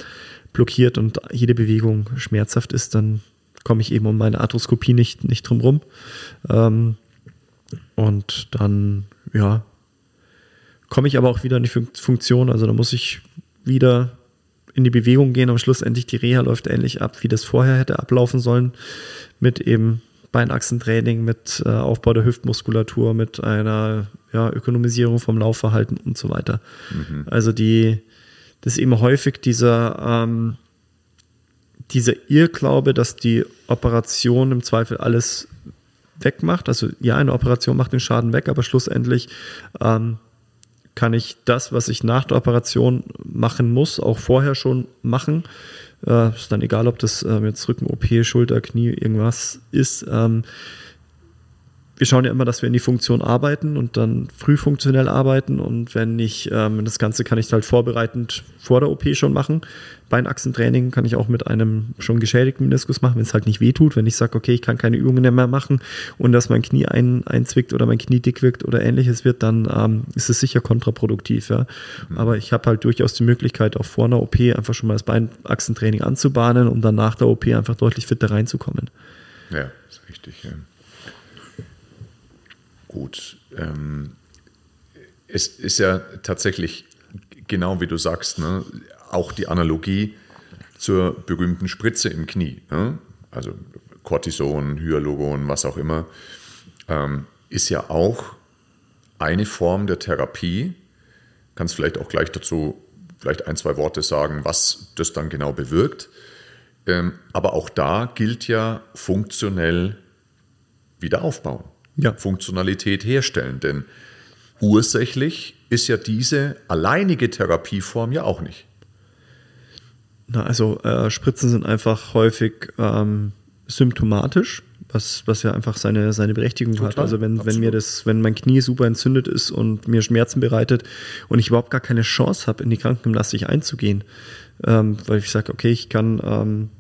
blockiert und jede Bewegung schmerzhaft ist, dann komme ich eben um meine Arthroskopie nicht, nicht drum rum. Ähm, und dann, ja, komme ich aber auch wieder in die Funktion. Also da muss ich wieder in die Bewegung gehen, aber schlussendlich die Reha läuft ähnlich ab, wie das vorher hätte ablaufen sollen, mit eben Beinachsentraining, mit äh, Aufbau der Hüftmuskulatur, mit einer ja, Ökonomisierung vom Laufverhalten und so weiter. Mhm. Also die, das ist eben häufig dieser, ähm, dieser Irrglaube, dass die Operation im Zweifel alles wegmacht. Also ja, eine Operation macht den Schaden weg, aber schlussendlich ähm, kann ich das, was ich nach der Operation machen muss, auch vorher schon machen. Äh, ist dann egal, ob das ähm, jetzt Rücken, OP, Schulter, Knie, irgendwas ist. Ähm, wir schauen ja immer, dass wir in die Funktion arbeiten und dann früh funktionell arbeiten. Und wenn nicht, ähm, das Ganze kann ich halt vorbereitend vor der OP schon machen. Beinachsentraining kann ich auch mit einem schon geschädigten Meniskus machen, wenn es halt nicht wehtut. Wenn ich sage, okay, ich kann keine Übungen mehr machen und dass mein Knie ein, einzwickt oder mein Knie dick wirkt oder ähnliches wird, dann ähm, ist es sicher kontraproduktiv. Ja. Mhm. Aber ich habe halt durchaus die Möglichkeit, auch vor einer OP einfach schon mal das Beinachsentraining anzubahnen, um dann nach der OP einfach deutlich fitter reinzukommen.
Ja, ist richtig. Ja gut. Ähm, es ist ja tatsächlich genau wie du sagst, ne, auch die Analogie zur berühmten Spritze im Knie. Ne? Also Cortison, Hyaluron, was auch immer, ähm, ist ja auch eine Form der Therapie. Kannst vielleicht auch gleich dazu vielleicht ein, zwei Worte sagen, was das dann genau bewirkt. Ähm, aber auch da gilt ja funktionell wieder aufbauen ja. Funktionalität herstellen. Denn ursächlich ist ja diese alleinige Therapieform ja auch nicht.
Na, also äh, Spritzen sind einfach häufig ähm, symptomatisch, was, was ja einfach seine, seine Berechtigung Total, hat. Also wenn, wenn mir das, wenn mein Knie super entzündet ist und mir Schmerzen bereitet und ich überhaupt gar keine Chance habe, in die Krankengymnastik einzugehen, ähm, weil ich sage, okay, ich kann ähm,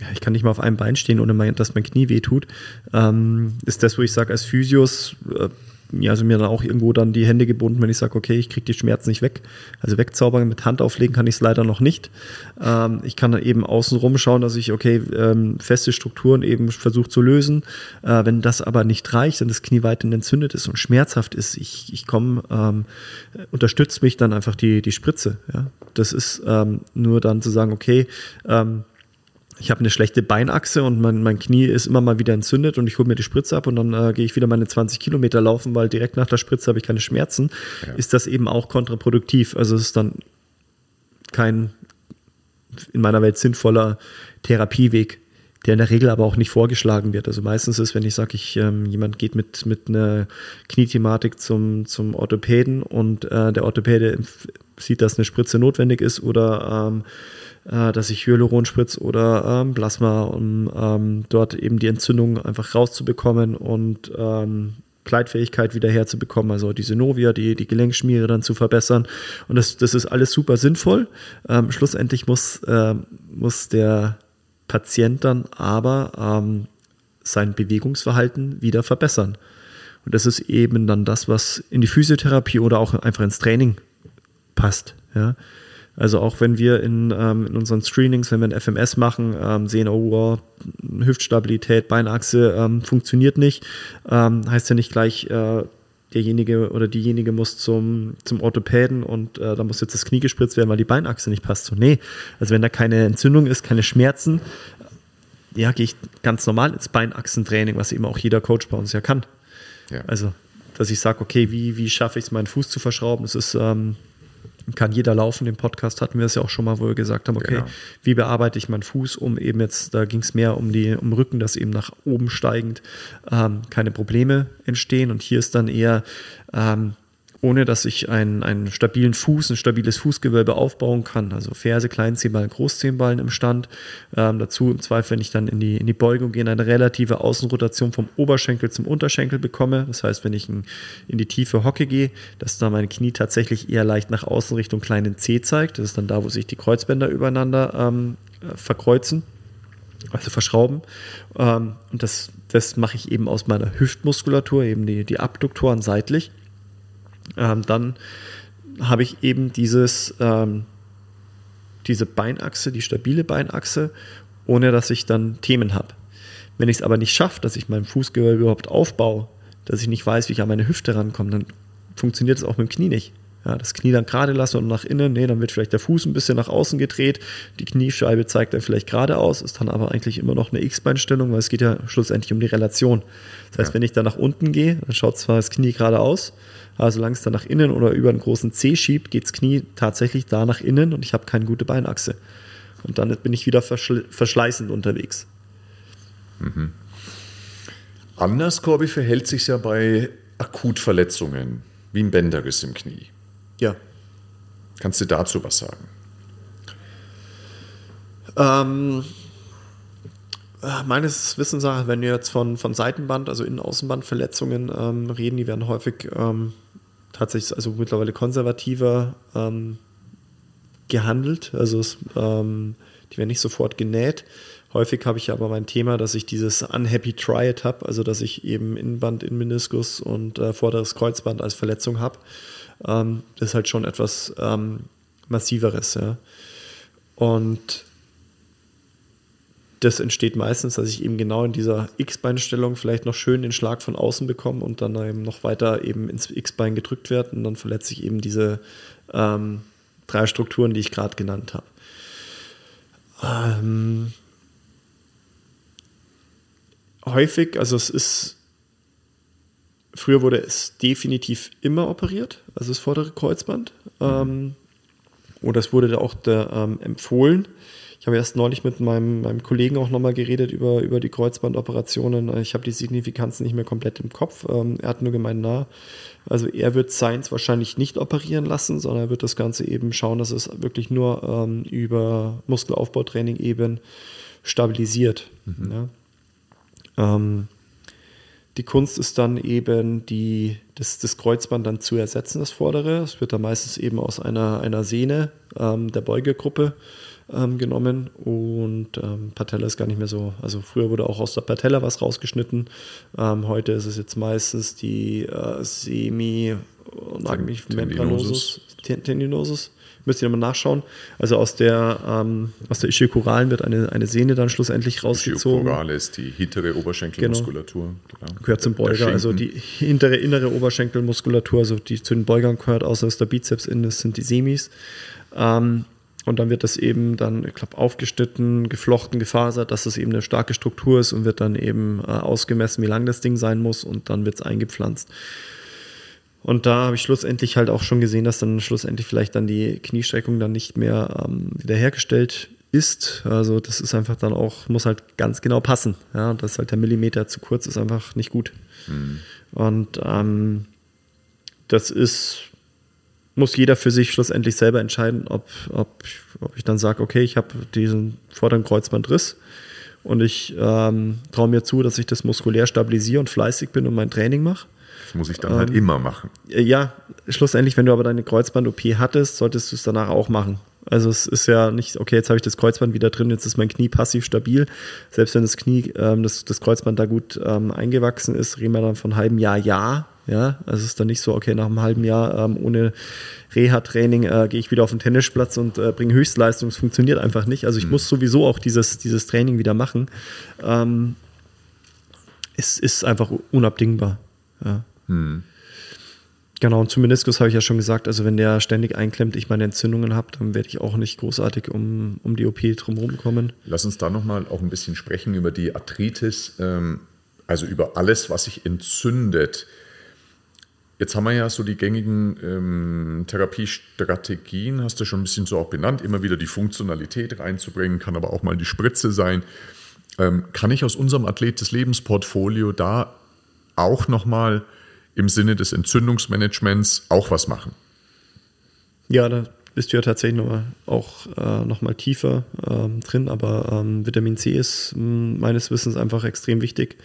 ja, ich kann nicht mal auf einem Bein stehen, ohne mein, dass mein Knie wehtut, ähm, ist das, wo ich sage, als Physios, äh, ja, also mir dann auch irgendwo dann die Hände gebunden, wenn ich sage, okay, ich kriege die Schmerzen nicht weg. Also wegzaubern, mit Hand auflegen kann ich es leider noch nicht. Ähm, ich kann dann eben außenrum schauen, dass ich, okay, ähm, feste Strukturen eben versuche zu lösen. Äh, wenn das aber nicht reicht und das Knie weiterhin entzündet ist und schmerzhaft ist, ich, ich komme, ähm, unterstützt mich dann einfach die, die Spritze. Ja? Das ist ähm, nur dann zu sagen, okay, ähm, ich habe eine schlechte Beinachse und mein, mein Knie ist immer mal wieder entzündet und ich hole mir die Spritze ab und dann äh, gehe ich wieder meine 20 Kilometer laufen, weil direkt nach der Spritze habe ich keine Schmerzen, ja. ist das eben auch kontraproduktiv. Also es ist dann kein in meiner Welt sinnvoller Therapieweg, der in der Regel aber auch nicht vorgeschlagen wird. Also meistens ist, wenn ich sage, ich, ähm, jemand geht mit, mit einer Kniethematik zum, zum Orthopäden und äh, der Orthopäde sieht, dass eine Spritze notwendig ist oder ähm, äh, dass ich Hyaluron spritze oder ähm, Plasma, um ähm, dort eben die Entzündung einfach rauszubekommen und ähm, Gleitfähigkeit wieder herzubekommen, also die Synovia, die, die Gelenkschmiere dann zu verbessern. Und das, das ist alles super sinnvoll. Ähm, schlussendlich muss, äh, muss der Patient dann aber ähm, sein Bewegungsverhalten wieder verbessern. Und das ist eben dann das, was in die Physiotherapie oder auch einfach ins Training passt. Ja? Also auch wenn wir in, ähm, in unseren Screenings, wenn wir ein FMS machen, ähm, sehen, oh, wow, Hüftstabilität, Beinachse ähm, funktioniert nicht, ähm, heißt ja nicht gleich, äh, derjenige oder diejenige muss zum, zum Orthopäden und äh, da muss jetzt das Knie gespritzt werden, weil die Beinachse nicht passt. So, nee, also wenn da keine Entzündung ist, keine Schmerzen, ja, gehe ich ganz normal ins Beinachsentraining, was eben auch jeder Coach bei uns ja kann. Ja. Also, dass ich sage, okay, wie, wie schaffe ich es, meinen Fuß zu verschrauben? Das ist, ähm, kann jeder laufen. Im Podcast hatten wir es ja auch schon mal, wo wir gesagt haben, okay, genau. wie bearbeite ich meinen Fuß, um eben jetzt, da ging es mehr um die um Rücken, dass eben nach oben steigend ähm, keine Probleme entstehen. Und hier ist dann eher ähm, ohne dass ich einen, einen stabilen Fuß, ein stabiles Fußgewölbe aufbauen kann. Also Ferse, Kleinzehenballen, Großzehenballen im Stand. Ähm, dazu im Zweifel, wenn ich dann in die, in die Beugung gehe, eine relative Außenrotation vom Oberschenkel zum Unterschenkel bekomme. Das heißt, wenn ich in, in die tiefe Hocke gehe, dass dann mein Knie tatsächlich eher leicht nach außen Richtung kleinen C zeigt. Das ist dann da, wo sich die Kreuzbänder übereinander ähm, verkreuzen also verschrauben. Ähm, und das, das mache ich eben aus meiner Hüftmuskulatur, eben die, die Abduktoren seitlich ähm, dann habe ich eben dieses, ähm, diese Beinachse, die stabile Beinachse, ohne dass ich dann Themen habe. Wenn ich es aber nicht schaffe, dass ich mein Fußgewölbe überhaupt aufbaue, dass ich nicht weiß, wie ich an meine Hüfte rankomme, dann funktioniert es auch mit dem Knie nicht. Ja, das Knie dann gerade lassen und nach innen, nee, dann wird vielleicht der Fuß ein bisschen nach außen gedreht, die Kniescheibe zeigt dann vielleicht geradeaus, ist dann aber eigentlich immer noch eine X-Beinstellung, weil es geht ja schlussendlich um die Relation. Das heißt, ja. wenn ich dann nach unten gehe, dann schaut zwar das Knie geradeaus, aber solange es dann nach innen oder über einen großen C schiebt, geht das Knie tatsächlich da nach innen und ich habe keine gute Beinachse. Und dann bin ich wieder verschle verschleißend unterwegs.
Mhm. Anders, Corby, verhält sich ja bei Akutverletzungen, wie ein Bänderriss im Knie.
Ja.
Kannst du dazu was sagen?
Ähm, äh, meines Wissens, wenn wir jetzt von, von Seitenband, also Innen-Außenbandverletzungen ähm, reden, die werden häufig ähm, tatsächlich also mittlerweile konservativer ähm, gehandelt. Also es, ähm, die werden nicht sofort genäht. Häufig habe ich aber mein Thema, dass ich dieses Unhappy Triad habe, also dass ich eben Innenband, Innenmeniskus und äh, vorderes Kreuzband als Verletzung habe. Ähm, das ist halt schon etwas ähm, massiveres. Ja. Und das entsteht meistens, dass ich eben genau in dieser X-Beinstellung vielleicht noch schön den Schlag von außen bekomme und dann eben noch weiter eben ins X-Bein gedrückt werde und dann verletze ich eben diese ähm, drei Strukturen, die ich gerade genannt habe. Ähm, häufig, also es ist, früher wurde es definitiv immer operiert, also das vordere Kreuzband. Ähm, oder es wurde auch der, ähm, empfohlen. Ich habe erst neulich mit meinem, meinem Kollegen auch nochmal geredet über, über die Kreuzbandoperationen. Ich habe die Signifikanz nicht mehr komplett im Kopf. Ähm, er hat nur gemeint, na, also er wird Science wahrscheinlich nicht operieren lassen, sondern er wird das Ganze eben schauen, dass es wirklich nur ähm, über Muskelaufbautraining eben stabilisiert. Mhm. Ja. Ähm, die Kunst ist dann eben, die, das, das Kreuzband dann zu ersetzen, das vordere. Es wird dann meistens eben aus einer, einer Sehne ähm, der Beugegruppe ähm, genommen. Und ähm, Patella ist gar nicht mehr so, also früher wurde auch aus der Patella was rausgeschnitten, ähm, heute ist es jetzt meistens die äh, Semi, Membranosus, Tendinosus, müsst ihr nochmal nachschauen. Also aus der, ähm, aus der Ischiokoralen wird eine, eine Sehne dann schlussendlich rausgezogen.
Ischiokorale ist die hintere Oberschenkelmuskulatur.
Genau. Genau. Gehört zum Beuger, also die hintere innere Oberschenkelmuskulatur, also die zu den Beugern gehört, außer dass der Bizeps in ist, sind die Semis. Ähm, und dann wird das eben dann, ich glaube, aufgeschnitten, geflochten, gefasert, dass das eben eine starke Struktur ist und wird dann eben äh, ausgemessen, wie lang das Ding sein muss und dann wird es eingepflanzt. Und da habe ich schlussendlich halt auch schon gesehen, dass dann schlussendlich vielleicht dann die Kniestreckung dann nicht mehr ähm, wiederhergestellt ist. Also das ist einfach dann auch, muss halt ganz genau passen. Ja, dass halt der Millimeter zu kurz ist einfach nicht gut. Mhm. Und ähm, das ist muss jeder für sich schlussendlich selber entscheiden, ob, ob, ob ich dann sage, okay, ich habe diesen vorderen Kreuzbandriss und ich ähm, traue mir zu, dass ich das muskulär stabilisiere und fleißig bin und mein Training mache.
Das muss ich dann halt ähm, halt immer machen.
Ja, schlussendlich, wenn du aber deine Kreuzband-OP hattest, solltest du es danach auch machen. Also es ist ja nicht, okay, jetzt habe ich das Kreuzband wieder drin, jetzt ist mein Knie passiv stabil. Selbst wenn das Knie, ähm, das, das Kreuzband da gut ähm, eingewachsen ist, reden wir dann von einem halben Jahr, Jahr Ja, also es ist dann nicht so, okay, nach einem halben Jahr ähm, ohne Reha-Training äh, gehe ich wieder auf den Tennisplatz und äh, bringe Höchstleistung. Es funktioniert einfach nicht. Also ich mhm. muss sowieso auch dieses, dieses Training wieder machen. Ähm, es ist einfach unabdingbar. Ja. Mhm. Genau, und zum Meniskus habe ich ja schon gesagt, also wenn der ständig einklemmt, ich meine Entzündungen habe, dann werde ich auch nicht großartig um, um die OP drumherum kommen.
Lass uns da nochmal auch ein bisschen sprechen über die Arthritis, ähm, also über alles, was sich entzündet. Jetzt haben wir ja so die gängigen ähm, Therapiestrategien, hast du schon ein bisschen so auch benannt, immer wieder die Funktionalität reinzubringen, kann aber auch mal die Spritze sein. Ähm, kann ich aus unserem Athlet des Lebensportfolio da auch nochmal im Sinne des Entzündungsmanagements auch was machen?
Ja, da bist du ja tatsächlich auch äh, noch mal tiefer ähm, drin, aber ähm, Vitamin C ist mh, hm, meines Wissens einfach extrem wichtig.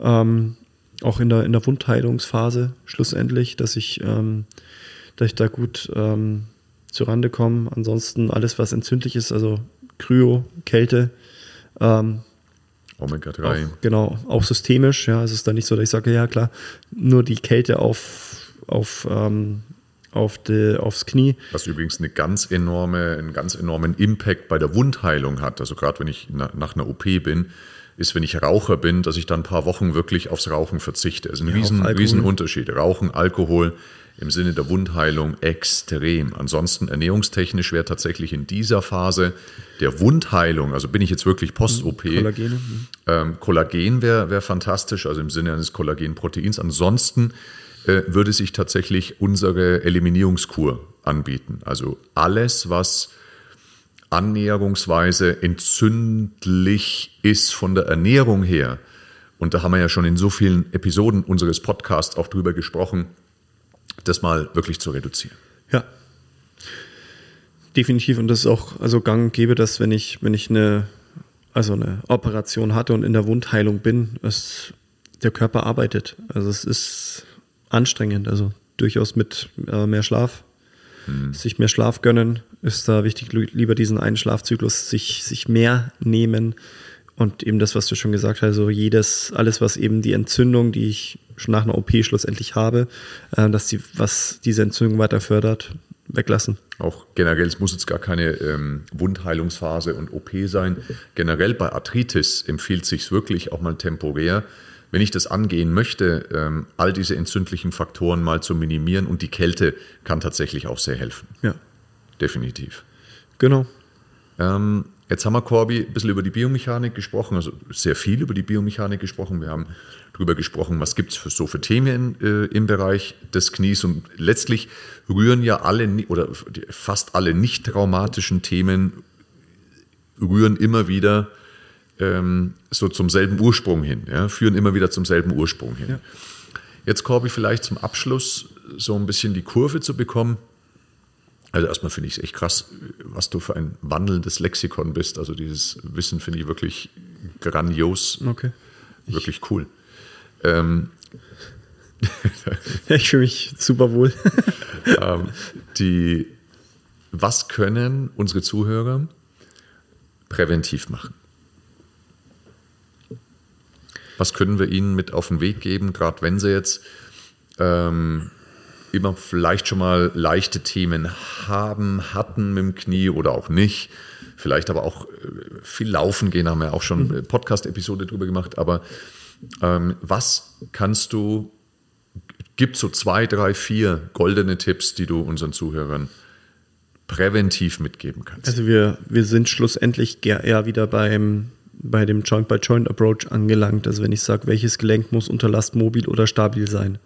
Ähm, auch in der, in der Wundheilungsphase schlussendlich, dass ich, ähm, dass ich da gut ähm, zurande komme. Ansonsten alles, was entzündlich ist, also Kryo, Kälte, ähm,
Omega-3.
Auch, genau, auch systemisch. Ja, es ist dann nicht so, dass ich sage, ja klar, nur die Kälte auf, auf, ähm, auf die, aufs Knie.
Was übrigens eine ganz enorme, einen ganz enormen Impact bei der Wundheilung hat. Also gerade wenn ich nach einer OP bin, ist, wenn ich Raucher bin, dass ich dann ein paar Wochen wirklich aufs Rauchen verzichte. Also ein ja, riesen, riesen Unterschied. Rauchen, Alkohol im Sinne der Wundheilung extrem. Ansonsten ernährungstechnisch wäre tatsächlich in dieser Phase der Wundheilung, also bin ich jetzt wirklich Post-OP, Kollagen, mhm. ähm, Kollagen wäre wär fantastisch, also im Sinne eines Kollagenproteins. Ansonsten äh, würde sich tatsächlich unsere Eliminierungskur anbieten. Also alles, was annäherungsweise entzündlich ist von der Ernährung her. Und da haben wir ja schon in so vielen Episoden unseres Podcasts auch drüber gesprochen, das mal wirklich zu reduzieren.
Ja. Definitiv. Und das ist auch also gang und gäbe, dass wenn ich, wenn ich eine, also eine Operation hatte und in der Wundheilung bin, es, der Körper arbeitet. Also es ist anstrengend. Also durchaus mit äh, mehr Schlaf. Hm. Sich mehr Schlaf gönnen ist da wichtig. Lieber diesen einen Schlafzyklus sich, sich mehr nehmen. Und eben das, was du schon gesagt hast, also jedes, alles, was eben die Entzündung, die ich nach einer OP schlussendlich habe, äh, dass die, was diese Entzündung weiter fördert, weglassen.
Auch generell, es muss jetzt gar keine ähm, Wundheilungsphase und OP sein. Generell bei Arthritis empfiehlt sich wirklich auch mal temporär, wenn ich das angehen möchte, ähm, all diese entzündlichen Faktoren mal zu minimieren und die Kälte kann tatsächlich auch sehr helfen.
Ja.
Definitiv.
Genau.
Ähm, Jetzt haben wir, Corby, ein bisschen über die Biomechanik gesprochen, also sehr viel über die Biomechanik gesprochen. Wir haben darüber gesprochen, was gibt es so für Themen äh, im Bereich des Knies. Und letztlich rühren ja alle oder fast alle nicht traumatischen Themen rühren immer wieder ähm, so zum selben Ursprung hin, ja, führen immer wieder zum selben Ursprung hin. Ja. Jetzt, Corby, vielleicht zum Abschluss so ein bisschen die Kurve zu bekommen. Also erstmal finde ich es echt krass, was du für ein wandelndes Lexikon bist. Also dieses Wissen finde ich wirklich grandios.
Okay.
Wirklich cool. Ähm,
ich fühle mich super wohl.
ähm, die, was können unsere Zuhörer präventiv machen? Was können wir ihnen mit auf den Weg geben, gerade wenn sie jetzt ähm, immer vielleicht schon mal leichte Themen haben, hatten mit dem Knie oder auch nicht. Vielleicht aber auch äh, viel laufen gehen, haben wir auch schon eine Podcast-Episode drüber gemacht. Aber ähm, was kannst du, gibt so zwei, drei, vier goldene Tipps, die du unseren Zuhörern präventiv mitgeben kannst?
Also wir, wir sind schlussendlich eher wieder beim, bei dem Joint-by-Joint-Approach angelangt. Also wenn ich sage, welches Gelenk muss unter Last mobil oder stabil sein.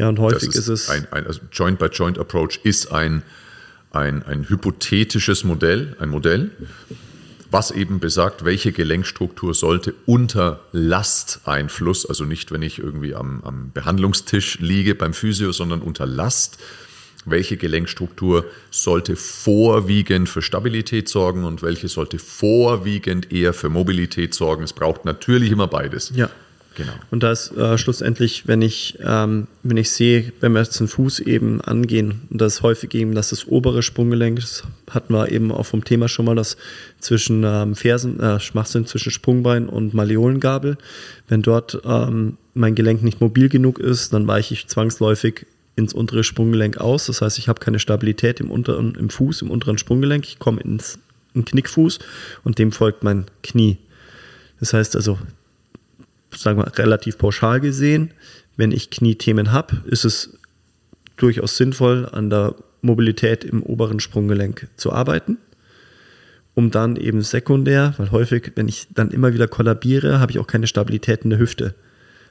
Ja, und häufig ist, ist, es.
Ein, ein also Joint-by-Joint-Approach ist ein, ein, ein hypothetisches Modell, ein Modell, was eben besagt, welche Gelenkstruktur sollte unter Lasteinfluss, also nicht, wenn ich irgendwie am, am Behandlungstisch liege beim Physio, sondern unter Last, welche Gelenkstruktur sollte vorwiegend für Stabilität sorgen und welche sollte vorwiegend eher für Mobilität sorgen. Es braucht natürlich immer beides.
Ja. Genau. Und da ist äh, schlussendlich, wenn ich, ähm, wenn ich sehe, wenn wir jetzt den Fuß eben angehen, und das ist häufig eben, dass das obere Sprunggelenk, das hatten wir eben auch vom Thema schon mal, das zwischen ähm, Fersen, äh, Schmachsinn zwischen Sprungbein und Maleolengabel, wenn dort ähm, mein Gelenk nicht mobil genug ist, dann weiche ich zwangsläufig ins untere Sprunggelenk aus. Das heißt, ich habe keine Stabilität im unteren, im Fuß, im unteren Sprunggelenk. Ich komme ins einen Knickfuß und dem folgt mein Knie. Das heißt also, sagen wir relativ pauschal gesehen, wenn ich Kniethemen habe, ist es durchaus sinnvoll, an der Mobilität im oberen Sprunggelenk zu arbeiten, um dann eben sekundär, weil häufig, wenn ich dann immer wieder kollabiere, habe ich auch keine Stabilität in der Hüfte.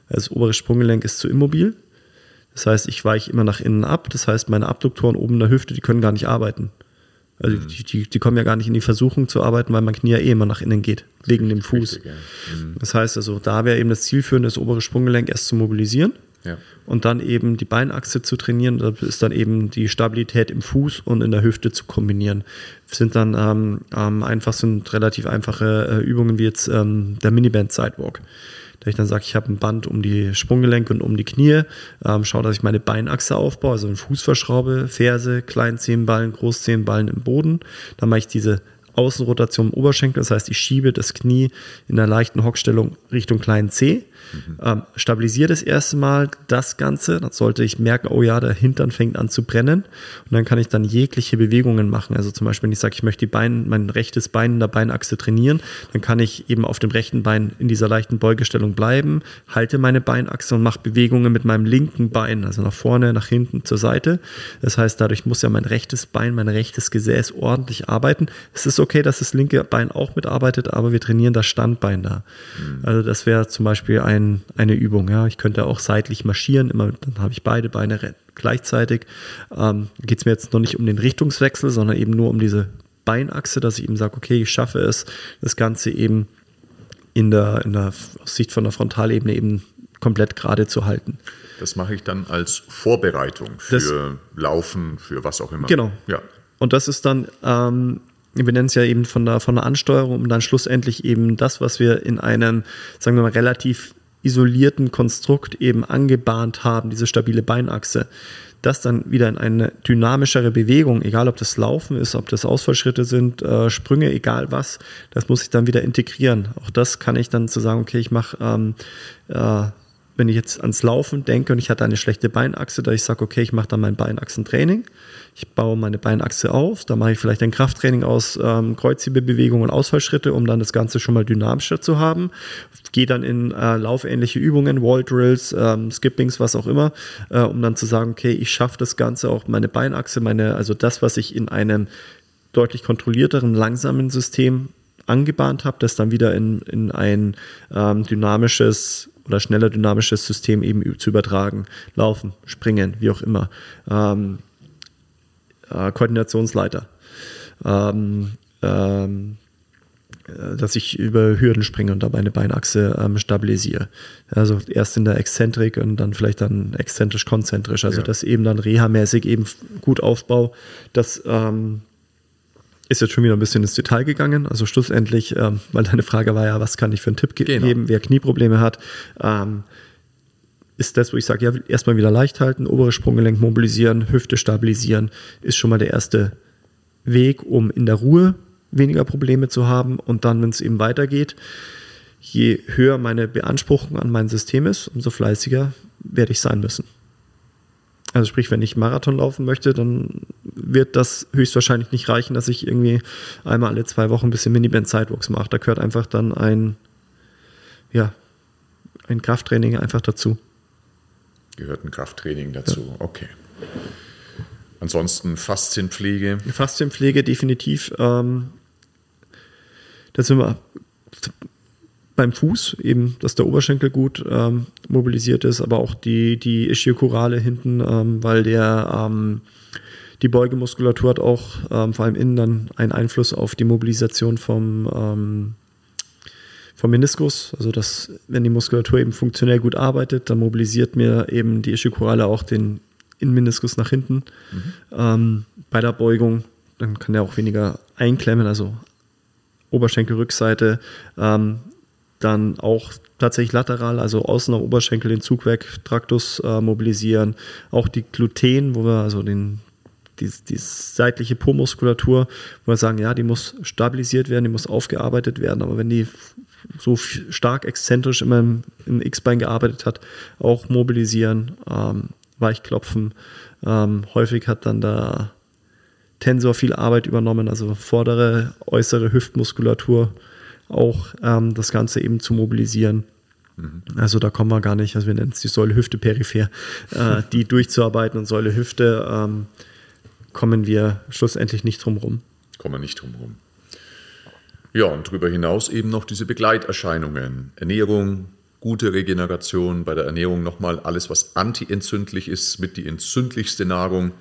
Also das obere Sprunggelenk ist zu immobil. Das heißt, ich weiche immer nach innen ab. Das heißt, meine Abduktoren oben in der Hüfte, die können gar nicht arbeiten. Also mhm. die, die, die, kommen ja gar nicht in die Versuchung zu arbeiten, weil mein Knie ja eh immer nach innen geht, wegen dem Fuß. Richtig, ja. mhm. Das heißt also, da wäre eben das zielführende, das obere Sprunggelenk erst zu mobilisieren ja. und dann eben die Beinachse zu trainieren. Das ist dann eben die Stabilität im Fuß und in der Hüfte zu kombinieren. Das sind dann ähm, ähm, einfach sind relativ einfache äh, Übungen wie jetzt ähm, der Miniband Sidewalk dass ich dann sage, ich habe ein Band um die Sprunggelenke und um die Knie, ähm, schaue, dass ich meine Beinachse aufbaue, also einen Fuß verschraube, Ferse, Kleinzehenballen, Großzehenballen im Boden. Dann mache ich diese Außenrotation im Oberschenkel, das heißt, ich schiebe das Knie in einer leichten Hockstellung Richtung kleinen C Mhm. Ähm, stabilisiere das erste Mal das Ganze, dann sollte ich merken, oh ja, der Hintern fängt an zu brennen und dann kann ich dann jegliche Bewegungen machen. Also zum Beispiel, wenn ich sage, ich möchte die Beine, mein rechtes Bein in der Beinachse trainieren, dann kann ich eben auf dem rechten Bein in dieser leichten Beugestellung bleiben, halte meine Beinachse und mache Bewegungen mit meinem linken Bein, also nach vorne, nach hinten, zur Seite. Das heißt, dadurch muss ja mein rechtes Bein, mein rechtes Gesäß ordentlich arbeiten. Es ist okay, dass das linke Bein auch mitarbeitet, aber wir trainieren das Standbein da. Mhm. Also das wäre zum Beispiel ein ein, eine Übung. Ja. Ich könnte auch seitlich marschieren, immer, dann habe ich beide Beine gleichzeitig. Ähm, Geht es mir jetzt noch nicht um den Richtungswechsel, sondern eben nur um diese Beinachse, dass ich eben sage, okay, ich schaffe es, das Ganze eben in der, in der Sicht von der Frontalebene eben komplett gerade zu halten.
Das mache ich dann als Vorbereitung für das, Laufen, für was auch immer.
Genau. Ja. Und das ist dann ähm, wir nennen es ja eben von der, von der Ansteuerung, um dann schlussendlich eben das, was wir in einem, sagen wir mal, relativ isolierten Konstrukt eben angebahnt haben, diese stabile Beinachse, das dann wieder in eine dynamischere Bewegung, egal ob das Laufen ist, ob das Ausfallschritte sind, äh, Sprünge, egal was, das muss ich dann wieder integrieren. Auch das kann ich dann zu sagen, okay, ich mache ähm, äh, wenn ich jetzt ans Laufen denke und ich hatte eine schlechte Beinachse, da ich sage, okay, ich mache dann mein Beinachsentraining, ich baue meine Beinachse auf, da mache ich vielleicht ein Krafttraining aus ähm, Kreuzhebebewegungen und Ausfallschritte, um dann das Ganze schon mal dynamischer zu haben. Gehe dann in äh, laufähnliche Übungen, Wall Drills, ähm, Skippings, was auch immer, äh, um dann zu sagen, okay, ich schaffe das Ganze auch meine Beinachse, meine, also das, was ich in einem deutlich kontrollierteren, langsamen System angebahnt habe, das dann wieder in, in ein ähm, dynamisches oder schneller dynamisches System eben zu übertragen. Laufen, springen, wie auch immer. Ähm, äh, Koordinationsleiter. Ähm, ähm, äh, dass ich über Hürden springe und dabei eine Beinachse ähm, stabilisiere. Also erst in der Exzentrik und dann vielleicht dann exzentrisch-konzentrisch. Also ja. das eben dann reha-mäßig eben gut aufbau. Das ähm, ist jetzt schon wieder ein bisschen ins Detail gegangen. Also schlussendlich, ähm, weil deine Frage war ja, was kann ich für einen Tipp genau. geben, wer Knieprobleme hat, ähm, ist das, wo ich sage, ja, erstmal wieder leicht halten, obere Sprunggelenk mobilisieren, Hüfte stabilisieren, ist schon mal der erste Weg, um in der Ruhe weniger Probleme zu haben. Und dann, wenn es eben weitergeht, je höher meine Beanspruchung an mein System ist, umso fleißiger werde ich sein müssen. Also sprich, wenn ich Marathon laufen möchte, dann wird das höchstwahrscheinlich nicht reichen, dass ich irgendwie einmal alle zwei Wochen ein bisschen Miniband Sidewalks mache. Da gehört einfach dann ein, ja, ein Krafttraining einfach dazu.
Gehört ein Krafttraining dazu, ja. okay. Ansonsten Faszienpflege.
Faszienpflege definitiv. Ähm, da sind wir beim Fuß, eben, dass der Oberschenkel gut ähm, mobilisiert ist, aber auch die, die Ischiokorale hinten, ähm, weil der ähm, die Beugemuskulatur hat auch ähm, vor allem innen dann einen Einfluss auf die Mobilisation vom, ähm, vom Meniskus. Also dass, wenn die Muskulatur eben funktionell gut arbeitet, dann mobilisiert mir eben die Ischiokorale auch den Innenmeniskus nach hinten mhm. bei der Beugung. Dann kann der auch weniger einklemmen, also Oberschenkelrückseite ähm, dann auch tatsächlich lateral, also außen am Oberschenkel den Zugwerk Traktus äh, mobilisieren, auch die Gluten, wo wir also den die, die seitliche Po-Muskulatur, wo wir sagen, ja, die muss stabilisiert werden, die muss aufgearbeitet werden, aber wenn die so stark exzentrisch immer im, im X-Bein gearbeitet hat, auch mobilisieren, ähm, Weichklopfen. Ähm, häufig hat dann der Tensor viel Arbeit übernommen, also vordere, äußere Hüftmuskulatur auch ähm, das Ganze eben zu mobilisieren. Mhm. Also da kommen wir gar nicht, also wir nennen es die Säule Hüfte peripher, äh, die durchzuarbeiten und Säule Hüfte ähm, kommen wir schlussendlich nicht drum rum.
Kommen wir nicht drum rum. Ja, und darüber hinaus eben noch diese Begleiterscheinungen. Ernährung, gute Regeneration, bei der Ernährung nochmal alles, was antientzündlich ist, mit die entzündlichste Nahrung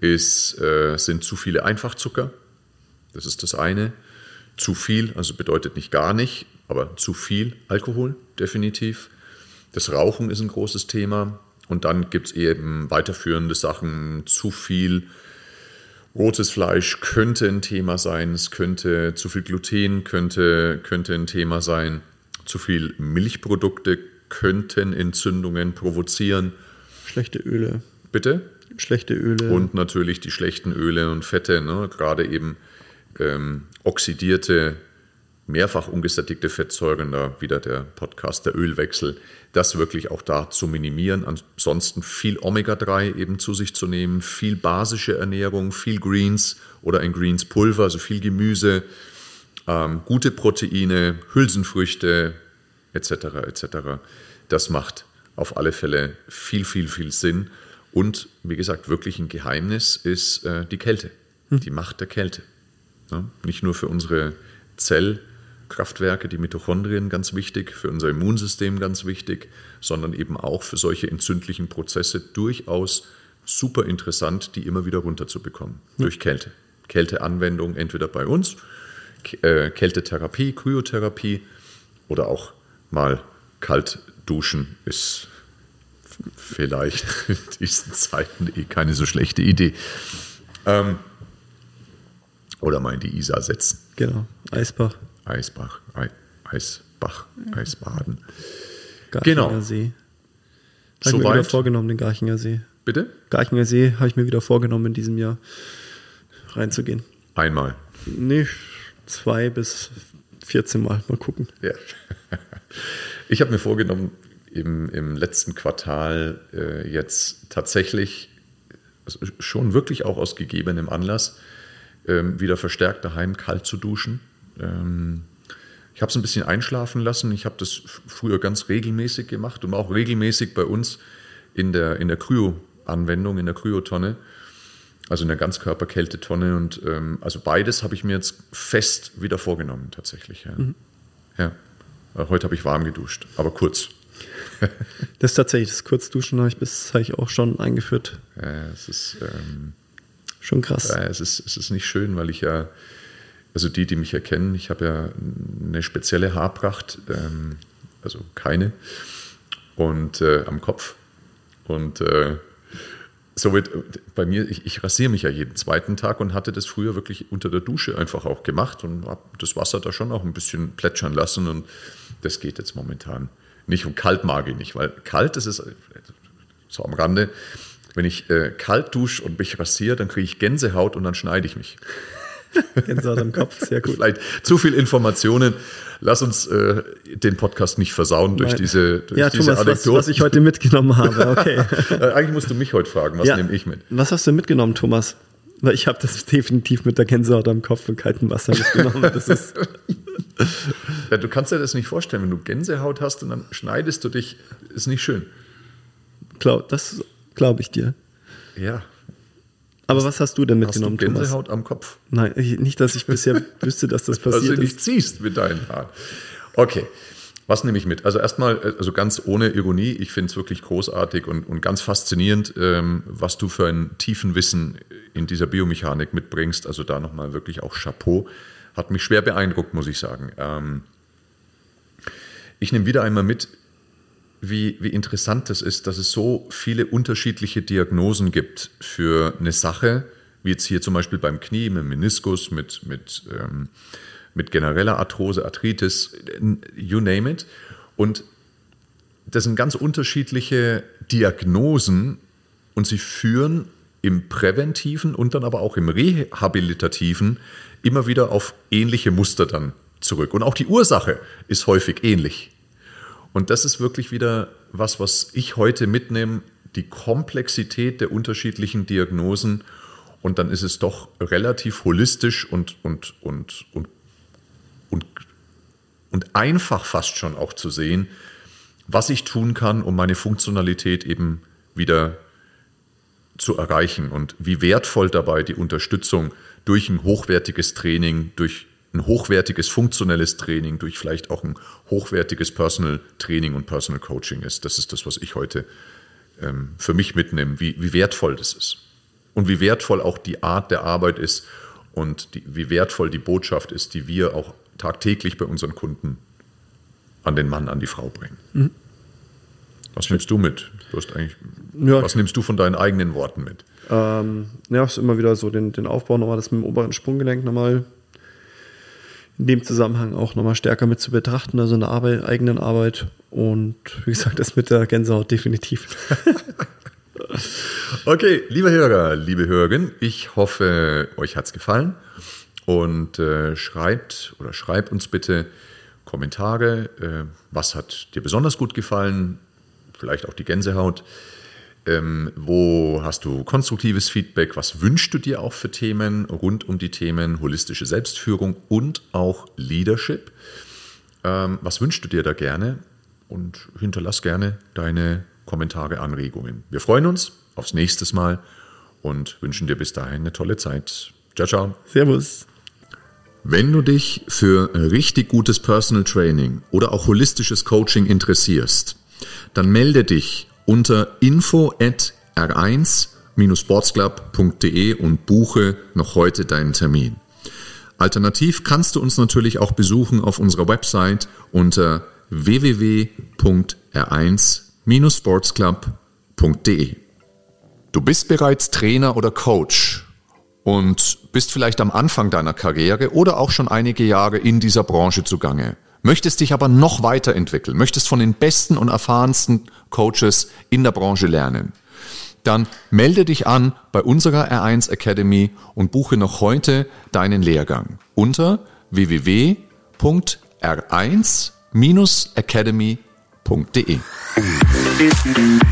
ist, äh, sind zu viele Einfachzucker. Das ist das eine. Zu viel, also bedeutet nicht gar nicht, aber zu viel Alkohol, definitiv. Das Rauchen ist ein großes Thema. Und dann gibt es eben weiterführende Sachen, zu viel Rotes Fleisch könnte ein Thema sein, es könnte zu viel Gluten könnte, könnte ein Thema sein, zu viel Milchprodukte könnten Entzündungen provozieren.
Schlechte Öle.
Bitte?
Schlechte Öle.
Und natürlich die schlechten Öle und Fette, ne? gerade eben ähm, oxidierte mehrfach ungesättigte Fettsäuren, da wieder der Podcast, der Ölwechsel, das wirklich auch da zu minimieren. Ansonsten viel Omega-3 eben zu sich zu nehmen, viel basische Ernährung, viel Greens oder ein Greens-Pulver, also viel Gemüse, ähm, gute Proteine, Hülsenfrüchte etc. etc. Das macht auf alle Fälle viel, viel, viel Sinn. Und wie gesagt, wirklich ein Geheimnis ist äh, die Kälte, hm. die Macht der Kälte. Ja, nicht nur für unsere Zell- Kraftwerke, die Mitochondrien ganz wichtig, für unser Immunsystem ganz wichtig, sondern eben auch für solche entzündlichen Prozesse durchaus super interessant, die immer wieder runterzubekommen ja. durch Kälte. Kälteanwendung entweder bei uns, äh, Kältetherapie, Kryotherapie oder auch mal kalt duschen ist vielleicht in diesen Zeiten eh keine so schlechte Idee. Ähm, oder mal in die Isar setzen.
Genau, Eisbach.
Eisbach, Eisbach, Eisbaden.
Garchinger genau. See. Habe ich mir wieder vorgenommen, den Garchinger See.
Bitte?
Garchinger See habe ich mir wieder vorgenommen, in diesem Jahr reinzugehen.
Einmal?
Nee, zwei bis 14 Mal. Mal gucken. Ja.
Ich habe mir vorgenommen, im, im letzten Quartal äh, jetzt tatsächlich, also schon wirklich auch aus gegebenem Anlass, ähm, wieder verstärkt daheim kalt zu duschen ähm, ich habe es ein bisschen einschlafen lassen. Ich habe das früher ganz regelmäßig gemacht und auch regelmäßig bei uns in der, in der Kryo-Anwendung, in der Kryotonne, also in der Ganzkörperkältetonne. Und ähm, also beides habe ich mir jetzt fest wieder vorgenommen, tatsächlich. Ja. Mhm. ja. Heute habe ich warm geduscht, aber kurz.
das ist tatsächlich, das Kurzduschen habe ich bis ich auch schon eingeführt.
Ja, es ist ähm,
schon krass.
Ja, es ist, es ist nicht schön, weil ich ja also die, die mich erkennen, ich habe ja eine spezielle Haarpracht, ähm, also keine, und äh, am Kopf. Und äh, somit bei mir, ich, ich rasiere mich ja jeden zweiten Tag und hatte das früher wirklich unter der Dusche einfach auch gemacht und habe das Wasser da schon auch ein bisschen plätschern lassen und das geht jetzt momentan nicht. Und kalt mag ich nicht, weil kalt, das ist so am Rande, wenn ich äh, kalt dusche und mich rasiere, dann kriege ich Gänsehaut und dann schneide ich mich.
Gänsehaut am Kopf, sehr gut.
Vielleicht zu viel Informationen. Lass uns äh, den Podcast nicht versauen durch Nein. diese, durch
ja, diese Thomas, Anekdoten. Was, was ich heute mitgenommen habe. Okay.
Äh, eigentlich musst du mich heute fragen, was ja. nehme ich mit?
Was hast du mitgenommen, Thomas? Weil ich habe das definitiv mit der Gänsehaut am Kopf und kaltem Wasser mitgenommen. Das ist
ja, du kannst dir das nicht vorstellen, wenn du Gänsehaut hast und dann schneidest du dich, ist nicht schön.
Glaub, das glaube ich dir.
Ja,
aber was hast du denn mitgenommen,
hast du Gänsehaut Thomas? am Kopf?
Nein, nicht, dass ich bisher wüsste, dass das passiert
ist. Dass du nicht ziehst mit deinen Haaren. Okay, was nehme ich mit? Also erstmal, also ganz ohne Ironie, ich finde es wirklich großartig und, und ganz faszinierend, ähm, was du für einen tiefen Wissen in dieser Biomechanik mitbringst. Also da nochmal wirklich auch Chapeau. Hat mich schwer beeindruckt, muss ich sagen. Ähm, ich nehme wieder einmal mit, wie, wie interessant das ist, dass es so viele unterschiedliche Diagnosen gibt für eine Sache, wie jetzt hier zum Beispiel beim Knie, mit Meniskus, mit, mit, ähm, mit genereller Arthrose, Arthritis, you name it. Und das sind ganz unterschiedliche Diagnosen und sie führen im präventiven und dann aber auch im rehabilitativen immer wieder auf ähnliche Muster dann zurück. Und auch die Ursache ist häufig ähnlich. Und das ist wirklich wieder was, was ich heute mitnehme, die Komplexität der unterschiedlichen Diagnosen. Und dann ist es doch relativ holistisch und, und, und, und, und, und einfach fast schon auch zu sehen, was ich tun kann, um meine Funktionalität eben wieder zu erreichen und wie wertvoll dabei die Unterstützung durch ein hochwertiges Training, durch ein hochwertiges funktionelles Training, durch vielleicht auch ein hochwertiges Personal Training und Personal Coaching ist. Das ist das, was ich heute ähm, für mich mitnehme, wie, wie wertvoll das ist. Und wie wertvoll auch die Art der Arbeit ist und die, wie wertvoll die Botschaft ist, die wir auch tagtäglich bei unseren Kunden an den Mann, an die Frau bringen. Mhm. Was nimmst du mit? Du hast eigentlich, ja, was nimmst du von deinen eigenen Worten mit?
Ähm, ja, ist immer wieder so den, den Aufbau nochmal, das mit dem oberen Sprunggelenk nochmal in dem Zusammenhang auch nochmal stärker mit zu betrachten, also in der Arbeit, eigenen Arbeit. Und wie gesagt, das mit der Gänsehaut definitiv.
okay, liebe Hörer, liebe Hörerinnen, ich hoffe, euch hat es gefallen. Und äh, schreibt oder schreibt uns bitte Kommentare. Äh, was hat dir besonders gut gefallen? Vielleicht auch die Gänsehaut. Ähm, wo hast du konstruktives Feedback? Was wünschst du dir auch für Themen rund um die Themen holistische Selbstführung und auch Leadership? Ähm, was wünschst du dir da gerne? Und hinterlass gerne deine Kommentare, Anregungen. Wir freuen uns aufs nächste Mal und wünschen dir bis dahin eine tolle Zeit. Ciao, ciao.
Servus.
Wenn du dich für richtig gutes Personal Training oder auch holistisches Coaching interessierst, dann melde dich unter info at r1-sportsclub.de und buche noch heute deinen Termin. Alternativ kannst du uns natürlich auch besuchen auf unserer Website unter www.r1-sportsclub.de. Du bist bereits Trainer oder Coach und bist vielleicht am Anfang deiner Karriere oder auch schon einige Jahre in dieser Branche zugange möchtest dich aber noch weiterentwickeln, möchtest von den besten und erfahrensten Coaches in der Branche lernen, dann melde dich an bei unserer R1 Academy und buche noch heute deinen Lehrgang unter www.r1-academy.de. Musik